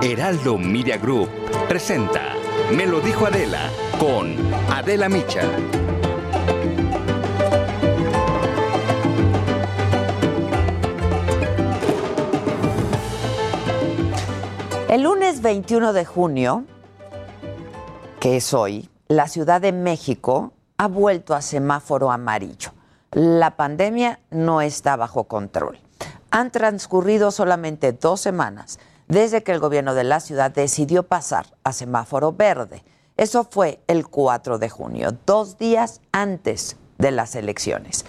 Heraldo Media Group presenta Me lo dijo Adela con Adela Micha. El lunes 21 de junio, que es hoy, la Ciudad de México ha vuelto a semáforo amarillo. La pandemia no está bajo control. Han transcurrido solamente dos semanas desde que el gobierno de la ciudad decidió pasar a semáforo verde. Eso fue el 4 de junio, dos días antes de las elecciones.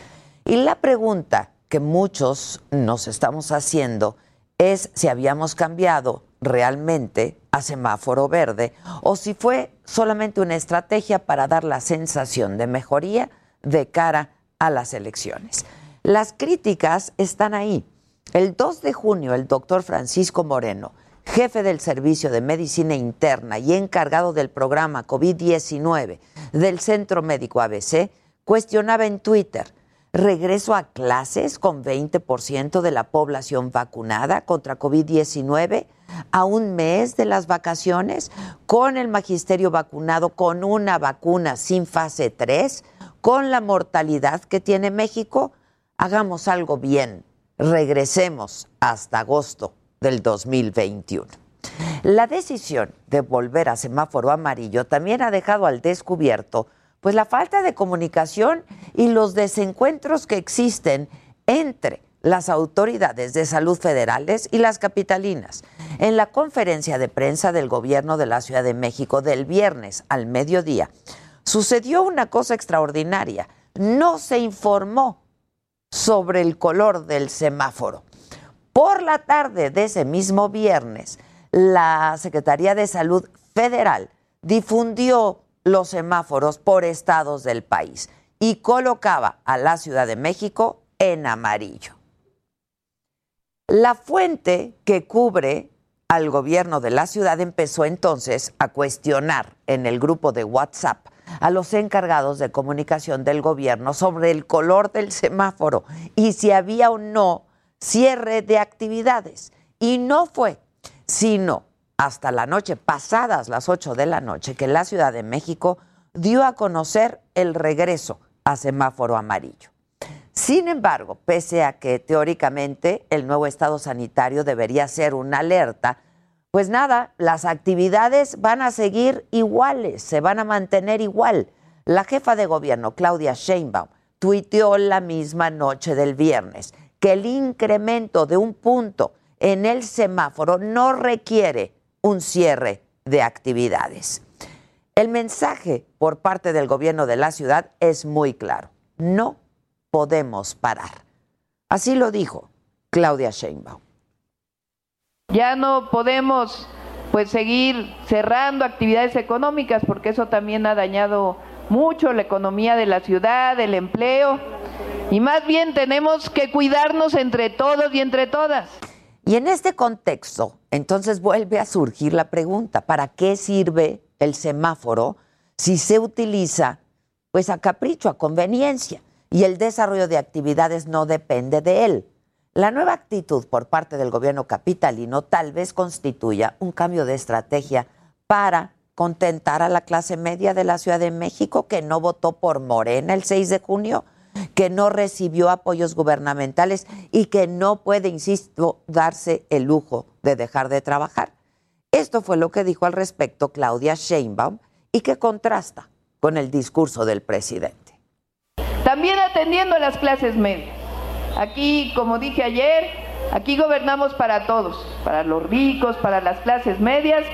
Y la pregunta que muchos nos estamos haciendo es si habíamos cambiado realmente a semáforo verde o si fue solamente una estrategia para dar la sensación de mejoría de cara a las elecciones. Las críticas están ahí. El 2 de junio, el doctor Francisco Moreno, jefe del Servicio de Medicina Interna y encargado del programa COVID-19 del Centro Médico ABC, cuestionaba en Twitter, regreso a clases con 20% de la población vacunada contra COVID-19 a un mes de las vacaciones, con el magisterio vacunado con una vacuna sin fase 3, con la mortalidad que tiene México, hagamos algo bien regresemos hasta agosto del 2021. La decisión de volver a semáforo amarillo también ha dejado al descubierto pues la falta de comunicación y los desencuentros que existen entre las autoridades de salud federales y las capitalinas. En la conferencia de prensa del gobierno de la Ciudad de México del viernes al mediodía, sucedió una cosa extraordinaria. No se informó sobre el color del semáforo. Por la tarde de ese mismo viernes, la Secretaría de Salud Federal difundió los semáforos por estados del país y colocaba a la Ciudad de México en amarillo. La fuente que cubre al gobierno de la ciudad empezó entonces a cuestionar en el grupo de WhatsApp a los encargados de comunicación del gobierno sobre el color del semáforo y si había o no cierre de actividades. Y no fue, sino hasta la noche, pasadas las 8 de la noche, que la Ciudad de México dio a conocer el regreso a semáforo amarillo. Sin embargo, pese a que teóricamente el nuevo estado sanitario debería ser una alerta, pues nada, las actividades van a seguir iguales, se van a mantener igual. La jefa de gobierno, Claudia Sheinbaum, tuiteó la misma noche del viernes que el incremento de un punto en el semáforo no requiere un cierre de actividades. El mensaje por parte del gobierno de la ciudad es muy claro. No podemos parar. Así lo dijo Claudia Sheinbaum. Ya no podemos pues seguir cerrando actividades económicas porque eso también ha dañado mucho la economía de la ciudad, el empleo y más bien tenemos que cuidarnos entre todos y entre todas. Y en este contexto, entonces vuelve a surgir la pregunta, ¿para qué sirve el semáforo si se utiliza pues a capricho, a conveniencia y el desarrollo de actividades no depende de él? La nueva actitud por parte del gobierno capitalino tal vez constituya un cambio de estrategia para contentar a la clase media de la Ciudad de México que no votó por Morena el 6 de junio, que no recibió apoyos gubernamentales y que no puede, insisto, darse el lujo de dejar de trabajar. Esto fue lo que dijo al respecto Claudia Sheinbaum y que contrasta con el discurso del presidente. También atendiendo a las clases medias. Aquí, como dije ayer, aquí gobernamos para todos, para los ricos, para las clases medias.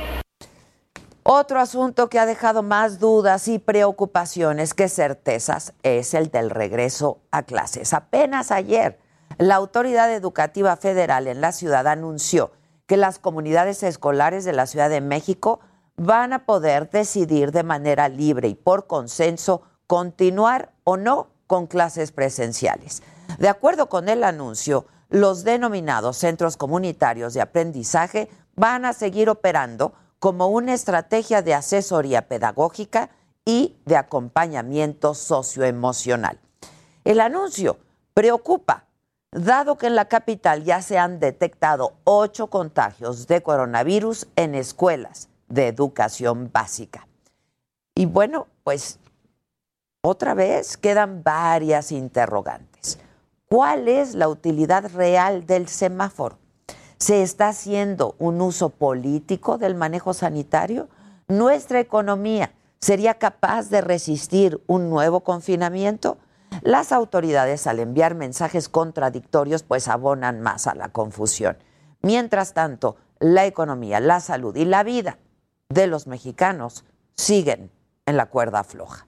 Otro asunto que ha dejado más dudas y preocupaciones que certezas es el del regreso a clases. Apenas ayer, la Autoridad Educativa Federal en la ciudad anunció que las comunidades escolares de la Ciudad de México van a poder decidir de manera libre y por consenso continuar o no con clases presenciales. De acuerdo con el anuncio, los denominados centros comunitarios de aprendizaje van a seguir operando como una estrategia de asesoría pedagógica y de acompañamiento socioemocional. El anuncio preocupa dado que en la capital ya se han detectado ocho contagios de coronavirus en escuelas de educación básica. Y bueno, pues otra vez quedan varias interrogantes. ¿Cuál es la utilidad real del semáforo? ¿Se está haciendo un uso político del manejo sanitario? ¿Nuestra economía sería capaz de resistir un nuevo confinamiento? Las autoridades al enviar mensajes contradictorios pues abonan más a la confusión. Mientras tanto, la economía, la salud y la vida de los mexicanos siguen en la cuerda floja.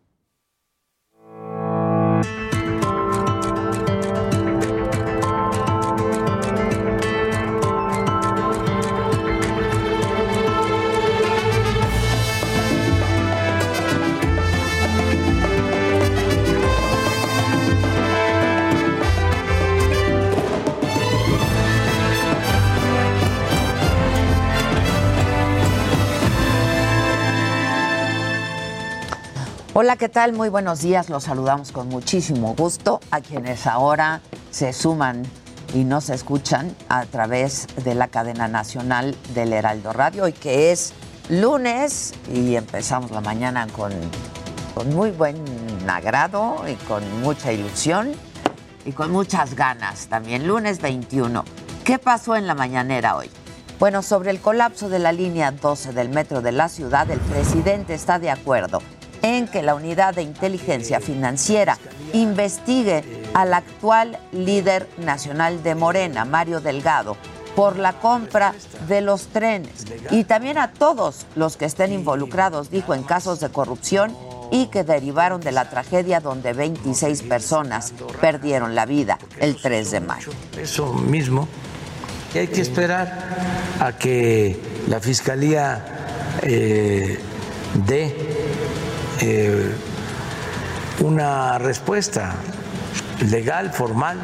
Hola, ¿qué tal? Muy buenos días. Los saludamos con muchísimo gusto a quienes ahora se suman y nos escuchan a través de la cadena nacional del Heraldo Radio y que es lunes y empezamos la mañana con, con muy buen agrado y con mucha ilusión y con muchas ganas también. Lunes 21. ¿Qué pasó en la mañanera hoy? Bueno, sobre el colapso de la línea 12 del metro de la ciudad, el presidente está de acuerdo en que la unidad de inteligencia financiera investigue al actual líder nacional de Morena, Mario Delgado, por la compra de los trenes y también a todos los que estén involucrados, dijo, en casos de corrupción y que derivaron de la tragedia donde 26 personas perdieron la vida el 3 de mayo. Eso mismo, hay que esperar a que la Fiscalía eh, dé eh, una respuesta legal, formal,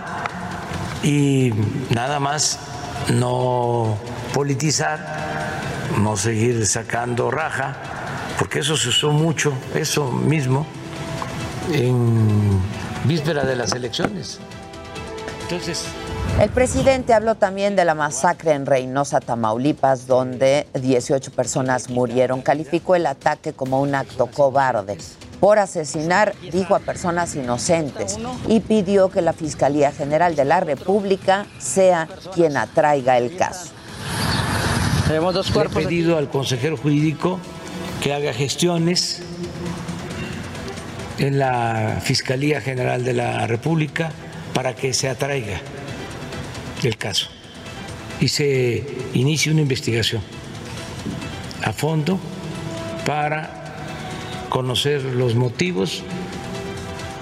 y nada más no politizar, no seguir sacando raja, porque eso se usó mucho, eso mismo, en víspera de las elecciones. Entonces, el presidente habló también de la masacre en Reynosa, Tamaulipas, donde 18 personas murieron. Calificó el ataque como un acto cobarde por asesinar, dijo, a personas inocentes y pidió que la Fiscalía General de la República sea quien atraiga el caso. Tenemos dos cuerpos. He pedido al consejero jurídico que haga gestiones en la Fiscalía General de la República para que se atraiga el caso y se inicie una investigación a fondo para conocer los motivos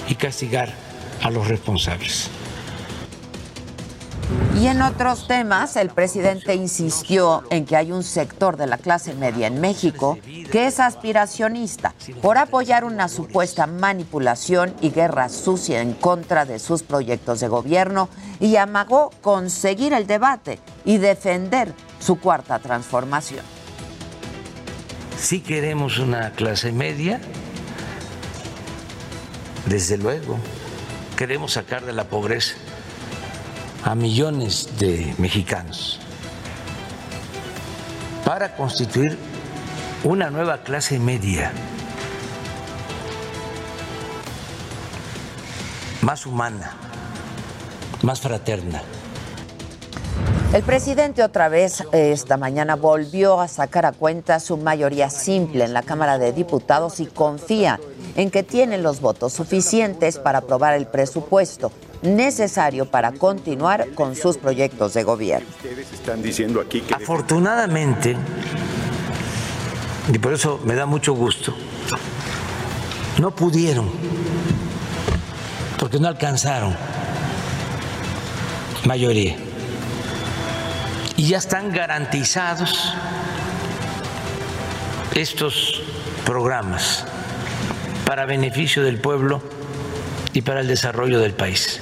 y castigar a los responsables. Y en otros temas, el presidente insistió en que hay un sector de la clase media en México que es aspiracionista por apoyar una supuesta manipulación y guerra sucia en contra de sus proyectos de gobierno y amagó conseguir el debate y defender su cuarta transformación. Si queremos una clase media, desde luego, queremos sacar de la pobreza a millones de mexicanos para constituir una nueva clase media, más humana, más fraterna. El presidente otra vez esta mañana volvió a sacar a cuenta su mayoría simple en la Cámara de Diputados y confía en que tienen los votos suficientes para aprobar el presupuesto necesario para continuar con sus proyectos de gobierno. Afortunadamente, y por eso me da mucho gusto, no pudieron, porque no alcanzaron mayoría. Y ya están garantizados estos programas para beneficio del pueblo y para el desarrollo del país.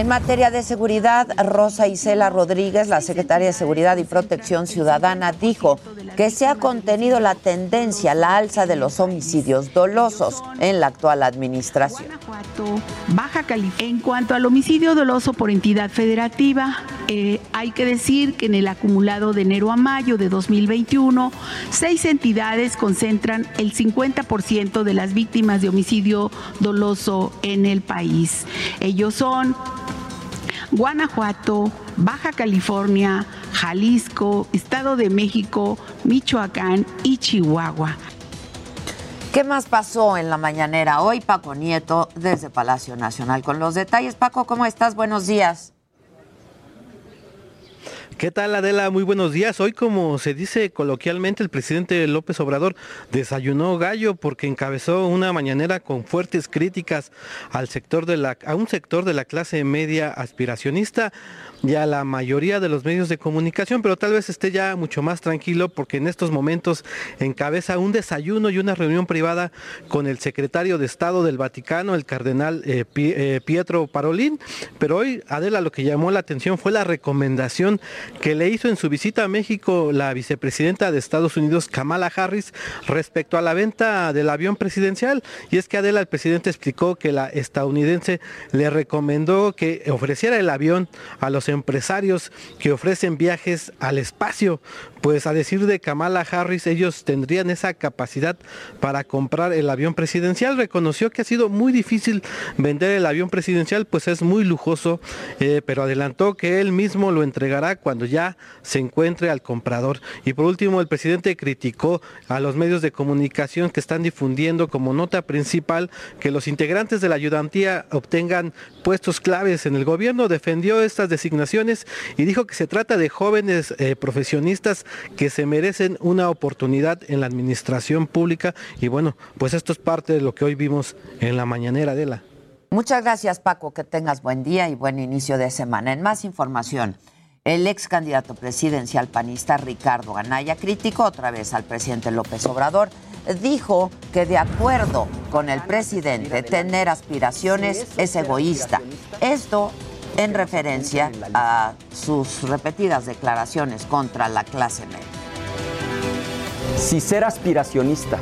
En materia de seguridad, Rosa Isela Rodríguez, la secretaria de Seguridad y Protección Ciudadana, dijo que se ha contenido la tendencia a la alza de los homicidios dolosos en la actual administración. En cuanto al homicidio doloso por entidad federativa, eh, hay que decir que en el acumulado de enero a mayo de 2021, seis entidades concentran el 50% de las víctimas de homicidio doloso en el país. Ellos son Guanajuato, Baja California, Jalisco, Estado de México, Michoacán y Chihuahua. ¿Qué más pasó en la mañanera hoy, Paco Nieto, desde Palacio Nacional? Con los detalles, Paco, ¿cómo estás? Buenos días. ¿Qué tal Adela? Muy buenos días. Hoy, como se dice coloquialmente, el presidente López Obrador desayunó gallo porque encabezó una mañanera con fuertes críticas al sector de la, a un sector de la clase media aspiracionista y a la mayoría de los medios de comunicación, pero tal vez esté ya mucho más tranquilo porque en estos momentos encabeza un desayuno y una reunión privada con el secretario de Estado del Vaticano, el cardenal eh, eh, Pietro Parolín. Pero hoy, Adela, lo que llamó la atención fue la recomendación que le hizo en su visita a México la vicepresidenta de Estados Unidos, Kamala Harris, respecto a la venta del avión presidencial. Y es que Adela, el presidente explicó que la estadounidense le recomendó que ofreciera el avión a los empresarios que ofrecen viajes al espacio, pues a decir de Kamala Harris, ellos tendrían esa capacidad para comprar el avión presidencial. Reconoció que ha sido muy difícil vender el avión presidencial, pues es muy lujoso, eh, pero adelantó que él mismo lo entregará cuando ya se encuentre al comprador. Y por último, el presidente criticó a los medios de comunicación que están difundiendo como nota principal que los integrantes de la ayudantía obtengan puestos claves en el gobierno, defendió estas designaciones y dijo que se trata de jóvenes eh, profesionistas que se merecen una oportunidad en la administración pública y bueno, pues esto es parte de lo que hoy vimos en la mañanera de la. Muchas gracias Paco, que tengas buen día y buen inicio de semana. En más información, el ex candidato presidencial panista Ricardo Anaya criticó otra vez al presidente López Obrador. Dijo que de acuerdo con el presidente, tener aspiraciones es egoísta. Esto en referencia a sus repetidas declaraciones contra la clase media. Si ser aspiracionista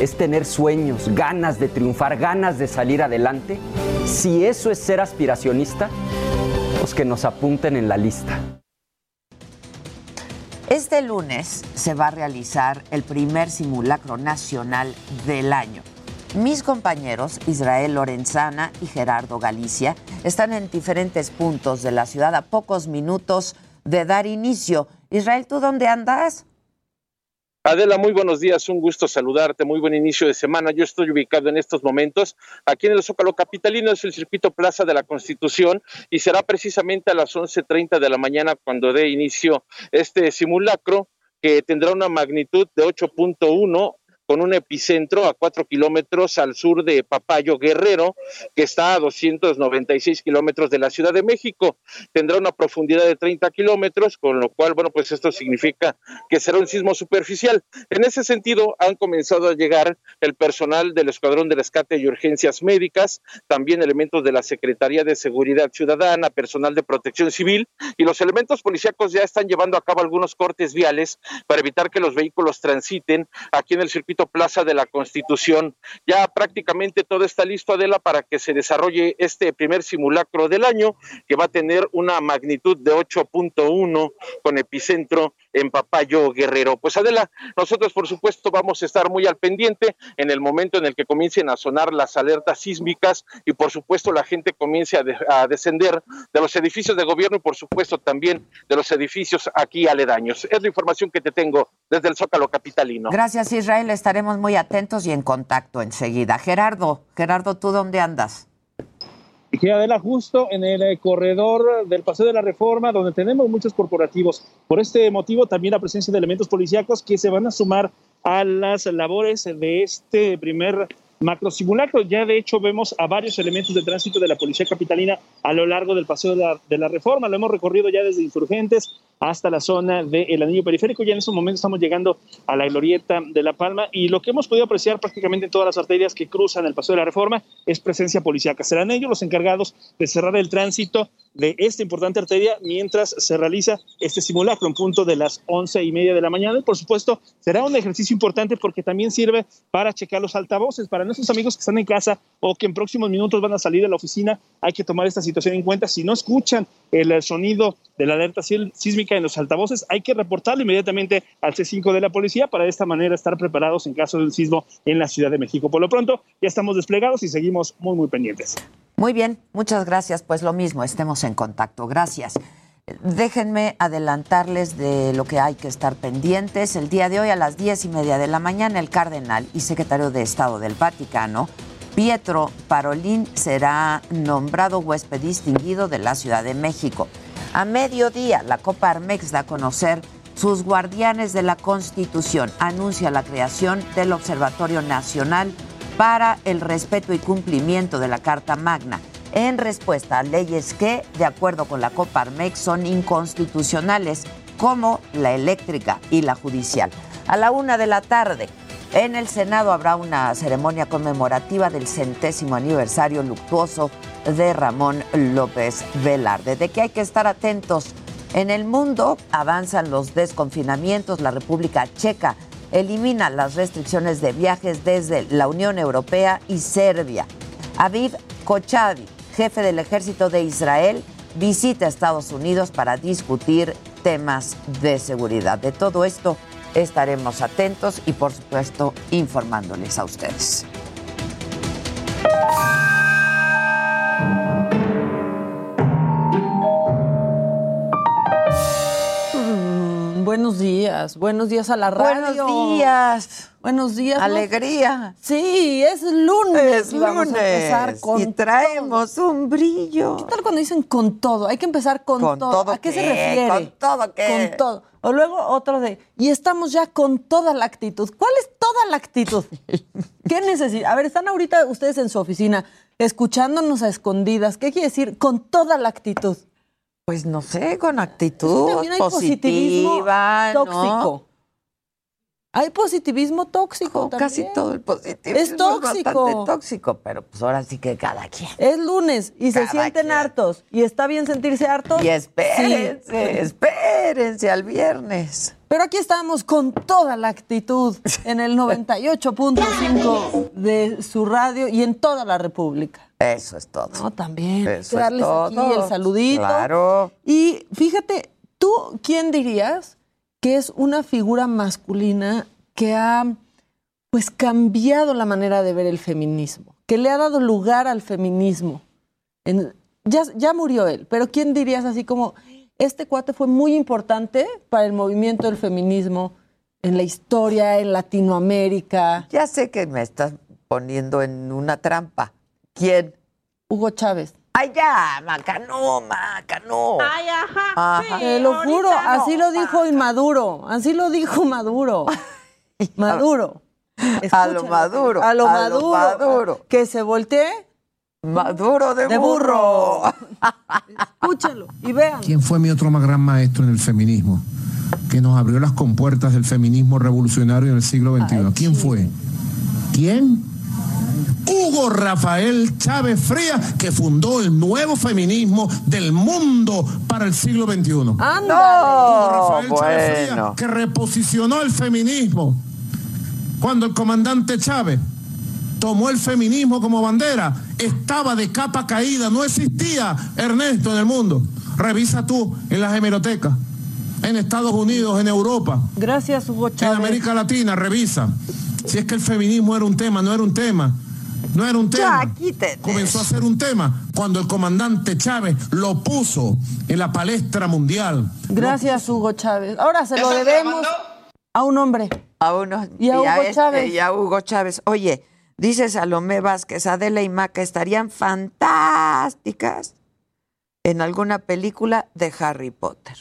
es tener sueños, ganas de triunfar, ganas de salir adelante, si eso es ser aspiracionista, pues que nos apunten en la lista. Este lunes se va a realizar el primer simulacro nacional del año. Mis compañeros Israel Lorenzana y Gerardo Galicia están en diferentes puntos de la ciudad a pocos minutos de dar inicio. Israel, ¿tú dónde andas? Adela, muy buenos días, un gusto saludarte, muy buen inicio de semana. Yo estoy ubicado en estos momentos aquí en el Zócalo Capitalino, es el circuito Plaza de la Constitución y será precisamente a las 11.30 de la mañana cuando dé inicio este simulacro que tendrá una magnitud de 8.1 con un epicentro a cuatro kilómetros al sur de Papayo Guerrero, que está a 296 kilómetros de la Ciudad de México. Tendrá una profundidad de 30 kilómetros, con lo cual, bueno, pues esto significa que será un sismo superficial. En ese sentido, han comenzado a llegar el personal del Escuadrón de Rescate y Urgencias Médicas, también elementos de la Secretaría de Seguridad Ciudadana, personal de Protección Civil, y los elementos policíacos ya están llevando a cabo algunos cortes viales para evitar que los vehículos transiten aquí en el circuito Plaza de la Constitución. Ya prácticamente todo está listo, Adela, para que se desarrolle este primer simulacro del año, que va a tener una magnitud de 8.1 con epicentro en Papayo Guerrero. Pues Adela, nosotros por supuesto vamos a estar muy al pendiente en el momento en el que comiencen a sonar las alertas sísmicas y por supuesto la gente comience a, a descender de los edificios de gobierno y por supuesto también de los edificios aquí aledaños. Es la información que te tengo desde el Zócalo Capitalino. Gracias Israel, estaremos muy atentos y en contacto enseguida. Gerardo, Gerardo, ¿tú dónde andas? Y Adela, justo en el eh, corredor del Paseo de la Reforma, donde tenemos muchos corporativos. Por este motivo, también la presencia de elementos policíacos que se van a sumar a las labores de este primer macro simulacro. Ya de hecho vemos a varios elementos de tránsito de la Policía Capitalina a lo largo del Paseo de la, de Reforma. Lo hemos recorrido ya desde Insurgentes hasta la zona del anillo periférico. Ya en estos momentos estamos llegando a la glorieta de La Palma y lo que hemos podido apreciar prácticamente en todas las arterias que cruzan el Paso de la Reforma es presencia policíaca. Serán ellos los encargados de cerrar el tránsito de esta importante arteria mientras se realiza este simulacro en punto de las once y media de la mañana. Y por supuesto, será un ejercicio importante porque también sirve para checar los altavoces. Para nuestros amigos que están en casa o que en próximos minutos van a salir de la oficina, hay que tomar esta situación en cuenta. Si no escuchan el sonido de la alerta sísmica en los altavoces, hay que reportarlo inmediatamente al C5 de la policía para de esta manera estar preparados en caso del sismo en la Ciudad de México. Por lo pronto, ya estamos desplegados y seguimos muy, muy pendientes. Muy bien, muchas gracias. Pues lo mismo, estemos en contacto. Gracias. Déjenme adelantarles de lo que hay que estar pendientes. El día de hoy a las diez y media de la mañana, el cardenal y secretario de Estado del Vaticano, Pietro Parolín, será nombrado huésped distinguido de la Ciudad de México. A mediodía, la Copa Armex da a conocer sus guardianes de la Constitución. Anuncia la creación del Observatorio Nacional para el respeto y cumplimiento de la Carta Magna en respuesta a leyes que, de acuerdo con la Coparmex, son inconstitucionales, como la eléctrica y la judicial. A la una de la tarde, en el Senado habrá una ceremonia conmemorativa del centésimo aniversario luctuoso de Ramón López Velarde. De que hay que estar atentos. En el mundo avanzan los desconfinamientos. La República Checa elimina las restricciones de viajes desde la Unión Europea y Serbia. Aviv Kochavi, jefe del ejército de Israel, visita Estados Unidos para discutir temas de seguridad. De todo esto estaremos atentos y por supuesto informándoles a ustedes. Buenos días, buenos días a la radio. Buenos días. Buenos días. Alegría. Sí, es lunes. Es lunes. empezar con y traemos un brillo. ¿Qué tal cuando dicen con todo? Hay que empezar con, todo. ¿A qué, se refiere? Con todo qué. Con todo. O luego otro de, y estamos ya con toda la actitud. ¿Cuál es toda la actitud? ¿Qué necesita? A ver, están ahorita ustedes en su oficina escuchándonos a escondidas. ¿Qué quiere decir con toda la actitud? Pues no sé, con actitud positiva, tóxico. Hay positivismo tóxico. casi todo el positivismo es tóxico. Es bastante tóxico, pero pues ahora sí que cada quien. Es lunes y se sienten hartos. Y está bien sentirse hartos. Y espérense, espérense al viernes. Pero aquí estamos con toda la actitud en el 98.5 de su radio y en toda la República. Eso es todo. No, también. Eso darles aquí el saludito. Claro. Y fíjate, ¿tú quién dirías que es una figura masculina que ha pues cambiado la manera de ver el feminismo, que le ha dado lugar al feminismo? ya, ya murió él, pero ¿quién dirías así como, este cuate fue muy importante para el movimiento del feminismo en la historia, en Latinoamérica? Ya sé que me estás poniendo en una trampa. ¿Quién? Hugo Chávez. Ay, ya, Macanó, Macanó. Ay, ajá. Te lo juro, así lo dijo Inmaduro, así lo dijo Maduro. Maduro. a lo Maduro. A lo Maduro. Que se voltee. Maduro de, burro. Escúchalo y vean. ¿Quién fue mi otro más gran maestro en el feminismo? Que nos abrió las compuertas del feminismo revolucionario en el siglo XXI. ¿Quién fue? ¿Quién? Hugo Rafael Chávez Frías, que fundó el nuevo feminismo del mundo para el siglo XXI. Hugo Rafael Chávez Frías, que reposicionó el feminismo. Cuando el comandante Chávez tomó el feminismo como bandera, estaba de capa caída, no existía Ernesto en el mundo. Revisa tú en las hemerotecas, en Estados Unidos, en Europa. Gracias, Hugo Chávez. En América Latina, revisa. Si es que el feminismo era un tema, no era un tema. No era un tema. Comenzó a ser un tema cuando el comandante Chávez lo puso en la palestra mundial. Gracias, Hugo Chávez. Ahora se lo debemos a un hombre. A uno. Y a Hugo este, Chávez. Y a Hugo Chávez. Oye, dice Salomé Vázquez, Adela y Maca estarían fantásticas en alguna película de Harry Potter.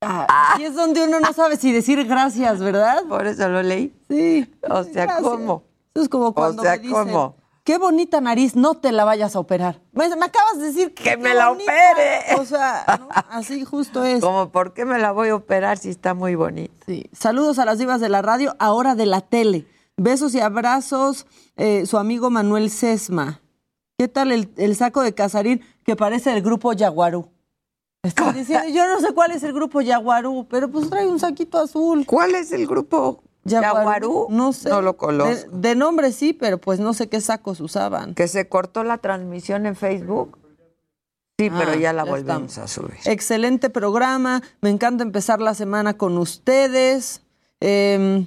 Ah, y es donde uno no sabe si decir gracias, ¿verdad? Por eso lo leí. Sí. O sea, ¿cómo? Es como cuando me dicen qué bonita nariz, no te la vayas a operar. Me, me acabas de decir Que me la bonita. opere. O sea, ¿no? así justo es. Como, ¿por qué me la voy a operar si está muy bonita? Sí. Saludos a las divas de la radio, ahora de la tele. Besos y abrazos, eh, su amigo Manuel Sesma. ¿Qué tal el, el saco de Casarín que parece el grupo Yaguarú? Estoy diciendo, yo no sé cuál es el grupo Yaguarú, pero pues trae un saquito azul. ¿Cuál es el grupo Yaguarú? No sé. No lo conozco. De, de nombre sí, pero pues no sé qué sacos usaban. ¿Que se cortó la transmisión en Facebook? Sí, pero Ah, ya la ya volvemos estamos. a subir. Excelente programa. Me encanta empezar la semana con ustedes. Eh,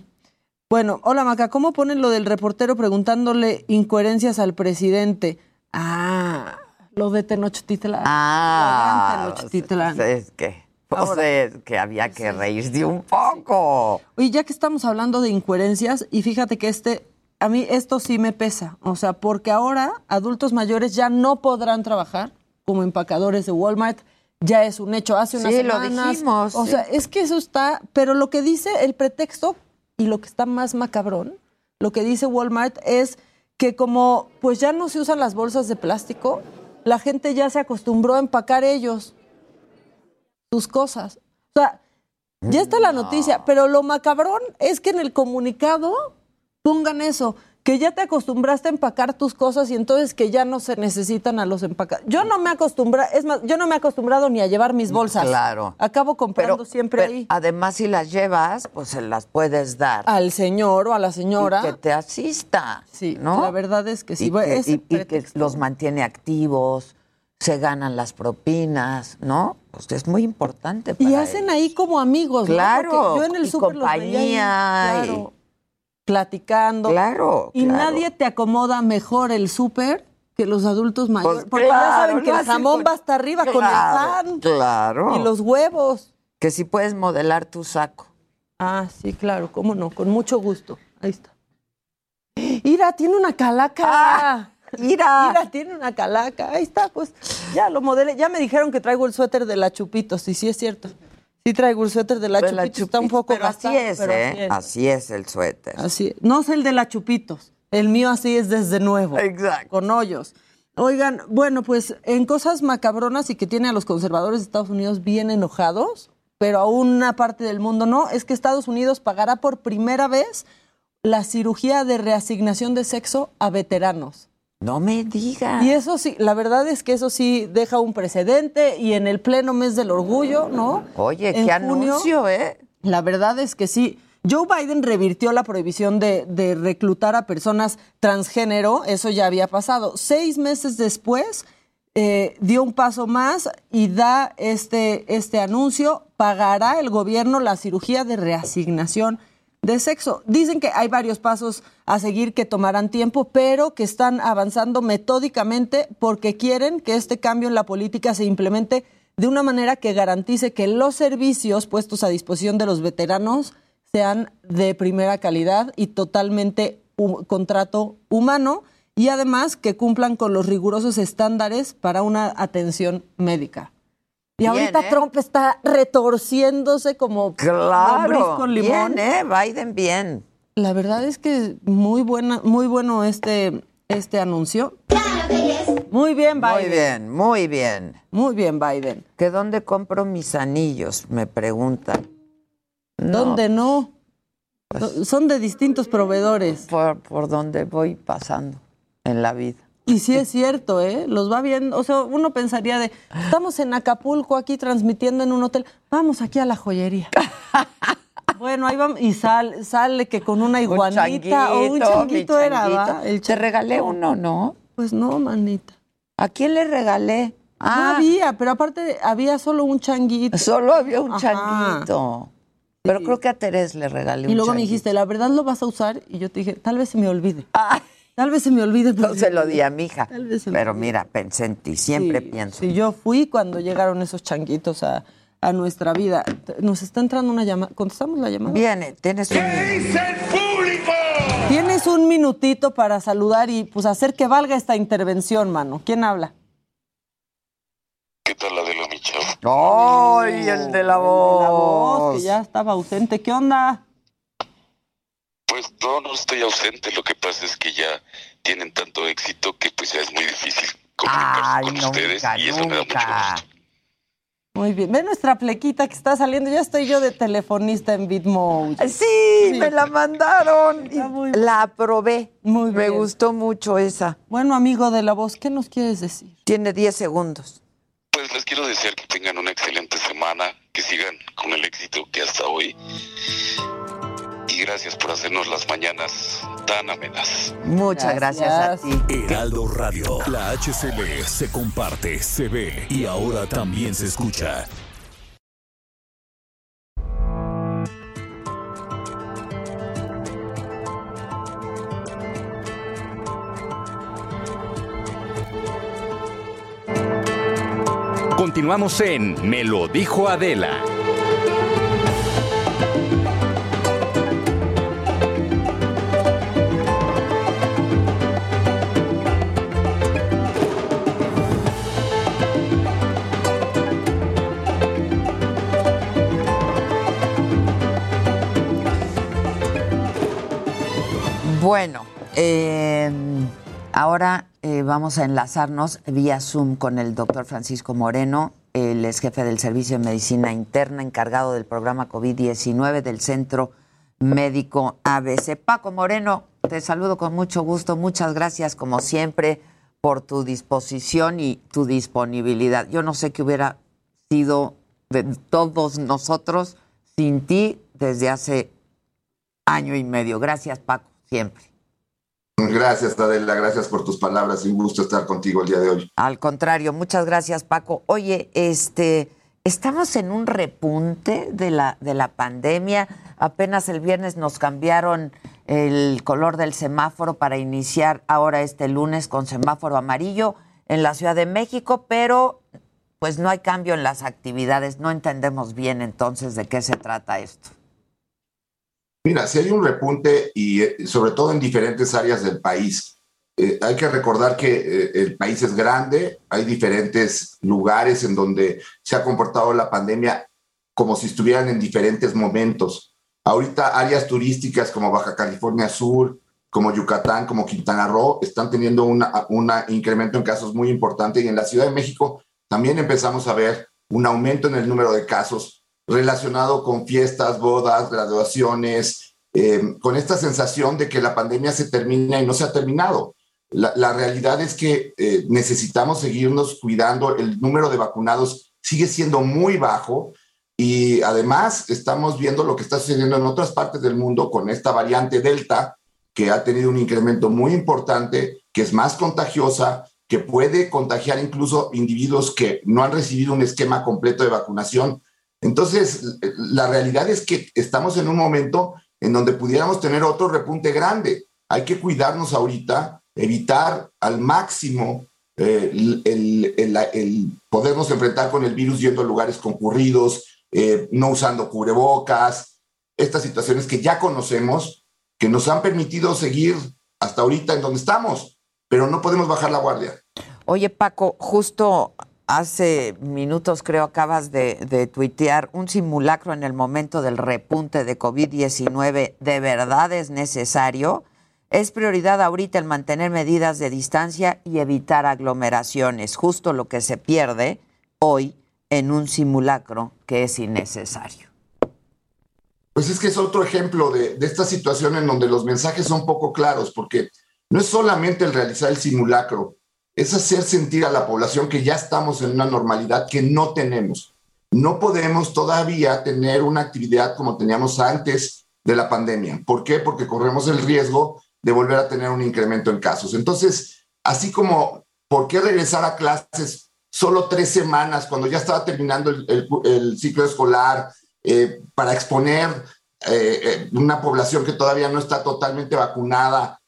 bueno, hola Maca, ¿cómo ponen lo del reportero preguntándole incoherencias al presidente? Ah, lo de Tenochtitlán. Ah, Tenochtitlán. pues es que, Ahora. es que había que reírse un poco. Oye, ya que estamos hablando de incoherencias, y fíjate que este, a mí esto sí me pesa. O sea, porque ahora adultos mayores ya no podrán trabajar como empacadores de Walmart. Ya es un hecho. Hace unas Sí, lo semanas. dijimos, O sea, es que eso está. Pero lo que dice el pretexto y lo que está más macabrón, lo que dice Walmart es que como pues ya no se usan las bolsas de plástico, la gente ya se acostumbró a empacar ellos sus cosas. O sea, ya está la noticia, pero lo macabrón es que en el comunicado pongan eso, que ya te acostumbraste a empacar tus cosas y entonces que ya no se necesitan a los empacadores. Yo no me acostumbra, es más, yo no me he acostumbrado ni a llevar mis bolsas. Claro. Acabo comprando Pero siempre pero ahí Además, si las llevas, pues se las puedes dar. al señor o a la señora. Y que te asista. Sí, ¿no? la verdad es que sí. Y Bueno, que, ese y- y que pretexto. los mantiene activos, se ganan las propinas, ¿no? Pues es muy importante para Y hacen ahí como amigos, ¿no? Claro, Porque yo en el y súper los veía compañía, y- claro, platicando. Claro, Y claro. nadie te acomoda mejor el súper que los adultos mayores. Pues porque ya claro, saben que el jamón va hasta arriba con el pan Claro. y los huevos. Que si puedes modelar tu saco. Ah, sí, claro, cómo no, con mucho gusto. Ahí está. Ira, tiene una calaca. Ah, Ira. Ira, tiene una calaca. Ahí está, pues ya lo modelé. Ya me dijeron que traigo el suéter de la Chupitos, y sí es cierto. Sí traigo el suéter de la Chupitos. Está un poco pero así gastado, es, pero ¿eh? así es. Así es el suéter. Así, no es el de la Chupitos. El mío así es desde nuevo. Exacto. Con hoyos. Oigan, bueno, pues en cosas macabronas y que tiene a los conservadores de Estados Unidos bien enojados, pero a una parte del mundo no, es que Estados Unidos pagará por primera vez la cirugía de reasignación de sexo a veteranos. No me digas. Y eso sí, la verdad es que eso sí deja un precedente y en el pleno mes del orgullo, ¿no? Oye, En qué junio, anuncio, ¿eh? La verdad es que sí. Joe Biden revirtió la prohibición de, de reclutar a personas transgénero, eso ya había pasado. Seis meses después eh, dio un paso más y da este, este anuncio, pagará el gobierno la cirugía de reasignación de sexo. Dicen que hay varios pasos a seguir que tomarán tiempo, pero que están avanzando metódicamente porque quieren que este cambio en la política se implemente de una manera que garantice que los servicios puestos a disposición de los veteranos sean de primera calidad y totalmente un contrato humano y además que cumplan con los rigurosos estándares para una atención médica. Y Bien, ahorita ¿eh? Trump está retorciéndose como Claro. con limón. Bien, ¿eh? Biden, bien. La verdad es que muy buena, muy bueno este, este anuncio. Muy bien, Biden. Muy bien, muy bien. Muy bien, Biden. ¿Que dónde compro mis anillos? Me preguntan. No, ¿Dónde no? Pues- Son de distintos proveedores. Por, por donde voy pasando en la vida. Y sí es cierto, ¿eh? Los va viendo. O sea, uno pensaría de, estamos en Acapulco aquí transmitiendo en un hotel, vamos aquí a la joyería. bueno, ahí vamos. Y sal, sale que con una iguanita o un changuito, changuito era, ¿va? changuito. El Te regalé changuito. uno, ¿no? Pues no, manita. ¿A quién le regalé? No Ah, había, pero aparte había solo un changuito. solo había un Ajá. changuito. Pero creo que a Terés le regalé un Y luego me changuito. dijiste, ¿la verdad lo vas a usar? Y yo te dije, tal vez se me olvide. Ah, Tal vez se me olvide. no se lo di a mi hija. Tal vez se me Pero olvide. mira, pensé en ti, siempre Sí, pienso. Sí, yo fui cuando llegaron esos changuitos a, a nuestra vida. Nos está entrando una llamada. ¿Contestamos la llamada? Viene, tienes un Tienes un minutito para saludar y pues hacer que valga esta intervención, mano. ¿Quién habla? ¿Qué tal la de la Micha? ¡Ay, el de la La voz, voz! que ya estaba ausente. ¿Qué onda? No, no estoy ausente. Lo que pasa es que ya tienen tanto éxito que pues ya es muy difícil comunicarse Ay, con nunca, ustedes y eso me da mucho gusto. Muy bien. Ve nuestra plequita que está saliendo. Ya estoy yo de telefonista en Bitmode. Sí, me la mandaron. y muy- la aprobé. Muy Me bien. gustó mucho esa. Bueno, amigo de la voz, ¿qué nos quieres decir? Tiene 10 segundos. Pues les quiero desear que tengan una excelente semana, que sigan con el éxito que hasta hoy. Y gracias por hacernos las mañanas tan amenas. Muchas gracias, a Gracias. ti. Heraldo Radio. La HCL se comparte, se ve y ahora también se escucha. Continuamos en Me lo dijo Adela. Bueno, eh, ahora eh, vamos a enlazarnos vía Zoom con el doctor Francisco Moreno. Él es jefe del Servicio de Medicina Interna, encargado del programa COVID-19 del Centro Médico ABC. Paco Moreno, te saludo con mucho gusto. Muchas gracias, como siempre, por tu disposición y tu disponibilidad. Yo no sé qué hubiera sido de todos nosotros sin ti desde hace año y medio. Gracias, Paco, siempre. Gracias, Adela, gracias por tus palabras. Un gusto estar contigo el día de hoy. Al contrario, muchas gracias, Paco. Oye, este, estamos en un repunte de la, de la pandemia. Apenas el viernes nos cambiaron el color del semáforo para iniciar ahora este lunes con semáforo amarillo en la Ciudad de México, pero pues no hay cambio en las actividades. No entendemos bien entonces de qué se trata esto. Mira, si hay un repunte y eh, sobre todo en diferentes áreas del país, eh, hay que recordar que eh, el país es grande, hay diferentes lugares en donde se ha comportado la pandemia como si estuvieran en diferentes momentos. Ahorita áreas turísticas como Baja California Sur, como Yucatán, como Quintana Roo, están teniendo un incremento en casos muy importante y en la Ciudad de México también empezamos a ver un aumento en el número de casos relacionado con fiestas, bodas, graduaciones, eh, con esta sensación de que la pandemia se termina y no se ha terminado. La, realidad es que eh, necesitamos seguirnos cuidando, el número de vacunados sigue siendo muy bajo y además estamos viendo lo que está sucediendo en otras partes del mundo con esta variante Delta, que ha tenido un incremento muy importante, que es más contagiosa, que puede contagiar incluso individuos que no han recibido un esquema completo de vacunación. Entonces, la realidad es que estamos en un momento en donde pudiéramos tener otro repunte grande. Hay que cuidarnos ahorita, evitar al máximo eh, el, el, podernos enfrentar con el virus yendo a lugares concurridos, eh, no usando cubrebocas, estas situaciones que ya conocemos, que nos han permitido seguir hasta ahorita en donde estamos, pero no podemos bajar la guardia. Oye, Paco, justo hace minutos creo acabas de, de, tuitear un simulacro en el momento del repunte de COVID-19. ¿De verdad es necesario? Es prioridad ahorita el mantener medidas de distancia y evitar aglomeraciones, justo lo que se pierde hoy en un simulacro que es innecesario. Pues es que es otro ejemplo de, de esta situación en donde los mensajes son poco claros, porque no es solamente el realizar el simulacro, es hacer sentir a la población que ya estamos en una normalidad que no tenemos. No podemos todavía tener una actividad como teníamos antes de la pandemia. ¿Por qué? Porque corremos el riesgo de volver a tener un incremento en casos. Entonces, así como, ¿por qué regresar a clases solo tres semanas cuando ya estaba terminando el, ciclo escolar eh, para exponer eh, una población que todavía no está totalmente vacunada?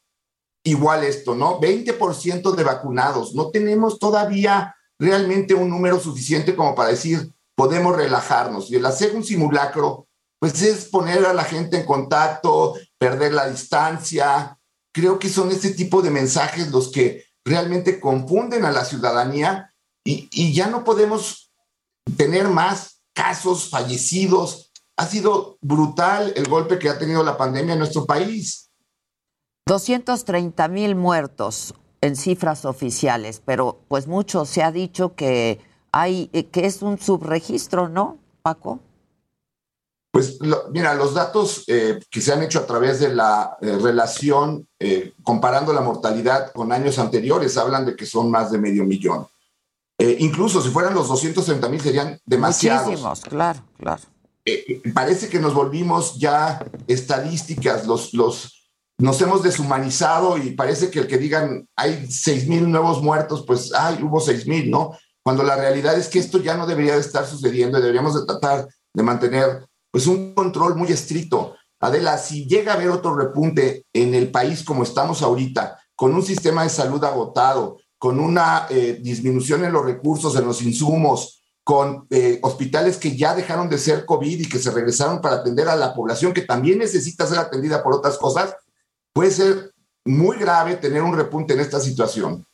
Igual esto, ¿no? 20% de vacunados. No tenemos todavía realmente un número suficiente como para decir, podemos relajarnos. Y el hacer un simulacro, pues es poner a la gente en contacto, perder la distancia. Creo que son este tipo de mensajes los que realmente confunden a la ciudadanía y, y ya no podemos tener más casos fallecidos ha sido brutal el golpe que ha tenido la pandemia en nuestro país. 230 mil muertos en cifras oficiales, pero pues mucho se ha dicho que hay eh, que es un subregistro, ¿no, Paco? Pues mira, los datos eh, que se han hecho a través de la eh, relación comparando la mortalidad con años anteriores hablan de que son más de medio millón. incluso si fueran los 230 mil serían demasiados. Muchísimos, claro, claro. parece que nos volvimos ya estadísticas, los, los, nos hemos deshumanizado y parece que el que digan hay seis mil nuevos muertos, pues ay, hubo seis mil, ¿no? Cuando la realidad es que esto ya no debería de estar sucediendo y deberíamos de tratar de mantener pues un control muy estricto. Adela, si llega a haber otro repunte en el país como estamos ahorita, con un sistema de salud agotado, con una eh, disminución en los recursos, en los insumos, con eh, hospitales que ya dejaron de ser COVID y que se regresaron para atender a la población que también necesita ser atendida por otras cosas, puede ser muy grave tener un repunte en esta situación.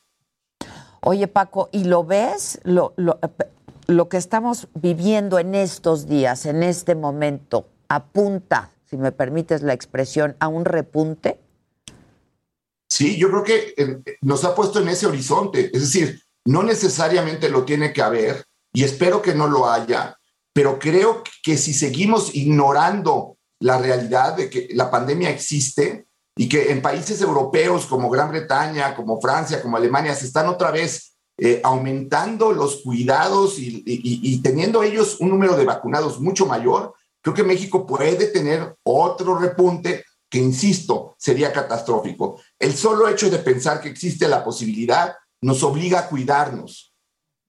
Oye, Paco, ¿y lo ves? Lo, lo, que estamos viviendo en estos días, en este momento, apunta, si me permites la expresión, a un repunte? Sí, yo creo que eh, nos ha puesto en ese horizonte. Es decir, no necesariamente lo tiene que haber y espero que no lo haya, pero creo que si seguimos ignorando la realidad de que la pandemia existe, y que en países europeos como Gran Bretaña, como Francia, como Alemania, se están otra vez eh, aumentando los cuidados y, teniendo ellos un número de vacunados mucho mayor, creo que México puede tener otro repunte que, insisto, sería catastrófico. El solo hecho de pensar que existe la posibilidad nos obliga a cuidarnos.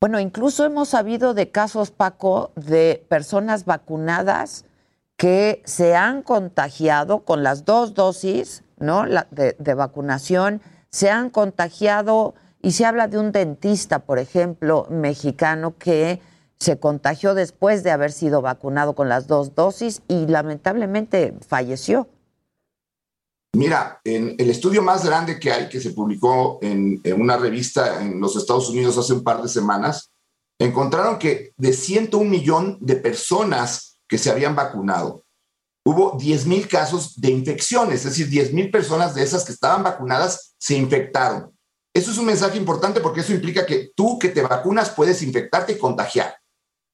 Bueno, incluso hemos sabido de casos, Paco, de personas vacunadas que se han contagiado con las dos dosis ¿no? La, de, vacunación, se han contagiado y se habla de un dentista, por ejemplo, mexicano que se contagió después de haber sido vacunado con las dos dosis y lamentablemente falleció. Mira, en el estudio más grande que hay, que se publicó en, en, una revista en los Estados Unidos hace un par de semanas, encontraron que de 101 millón de personas que se habían vacunado, hubo 10 mil casos de infecciones, es decir, 10 mil personas de esas que estaban vacunadas se infectaron. Eso es un mensaje importante porque eso implica que tú que te vacunas puedes infectarte y contagiar.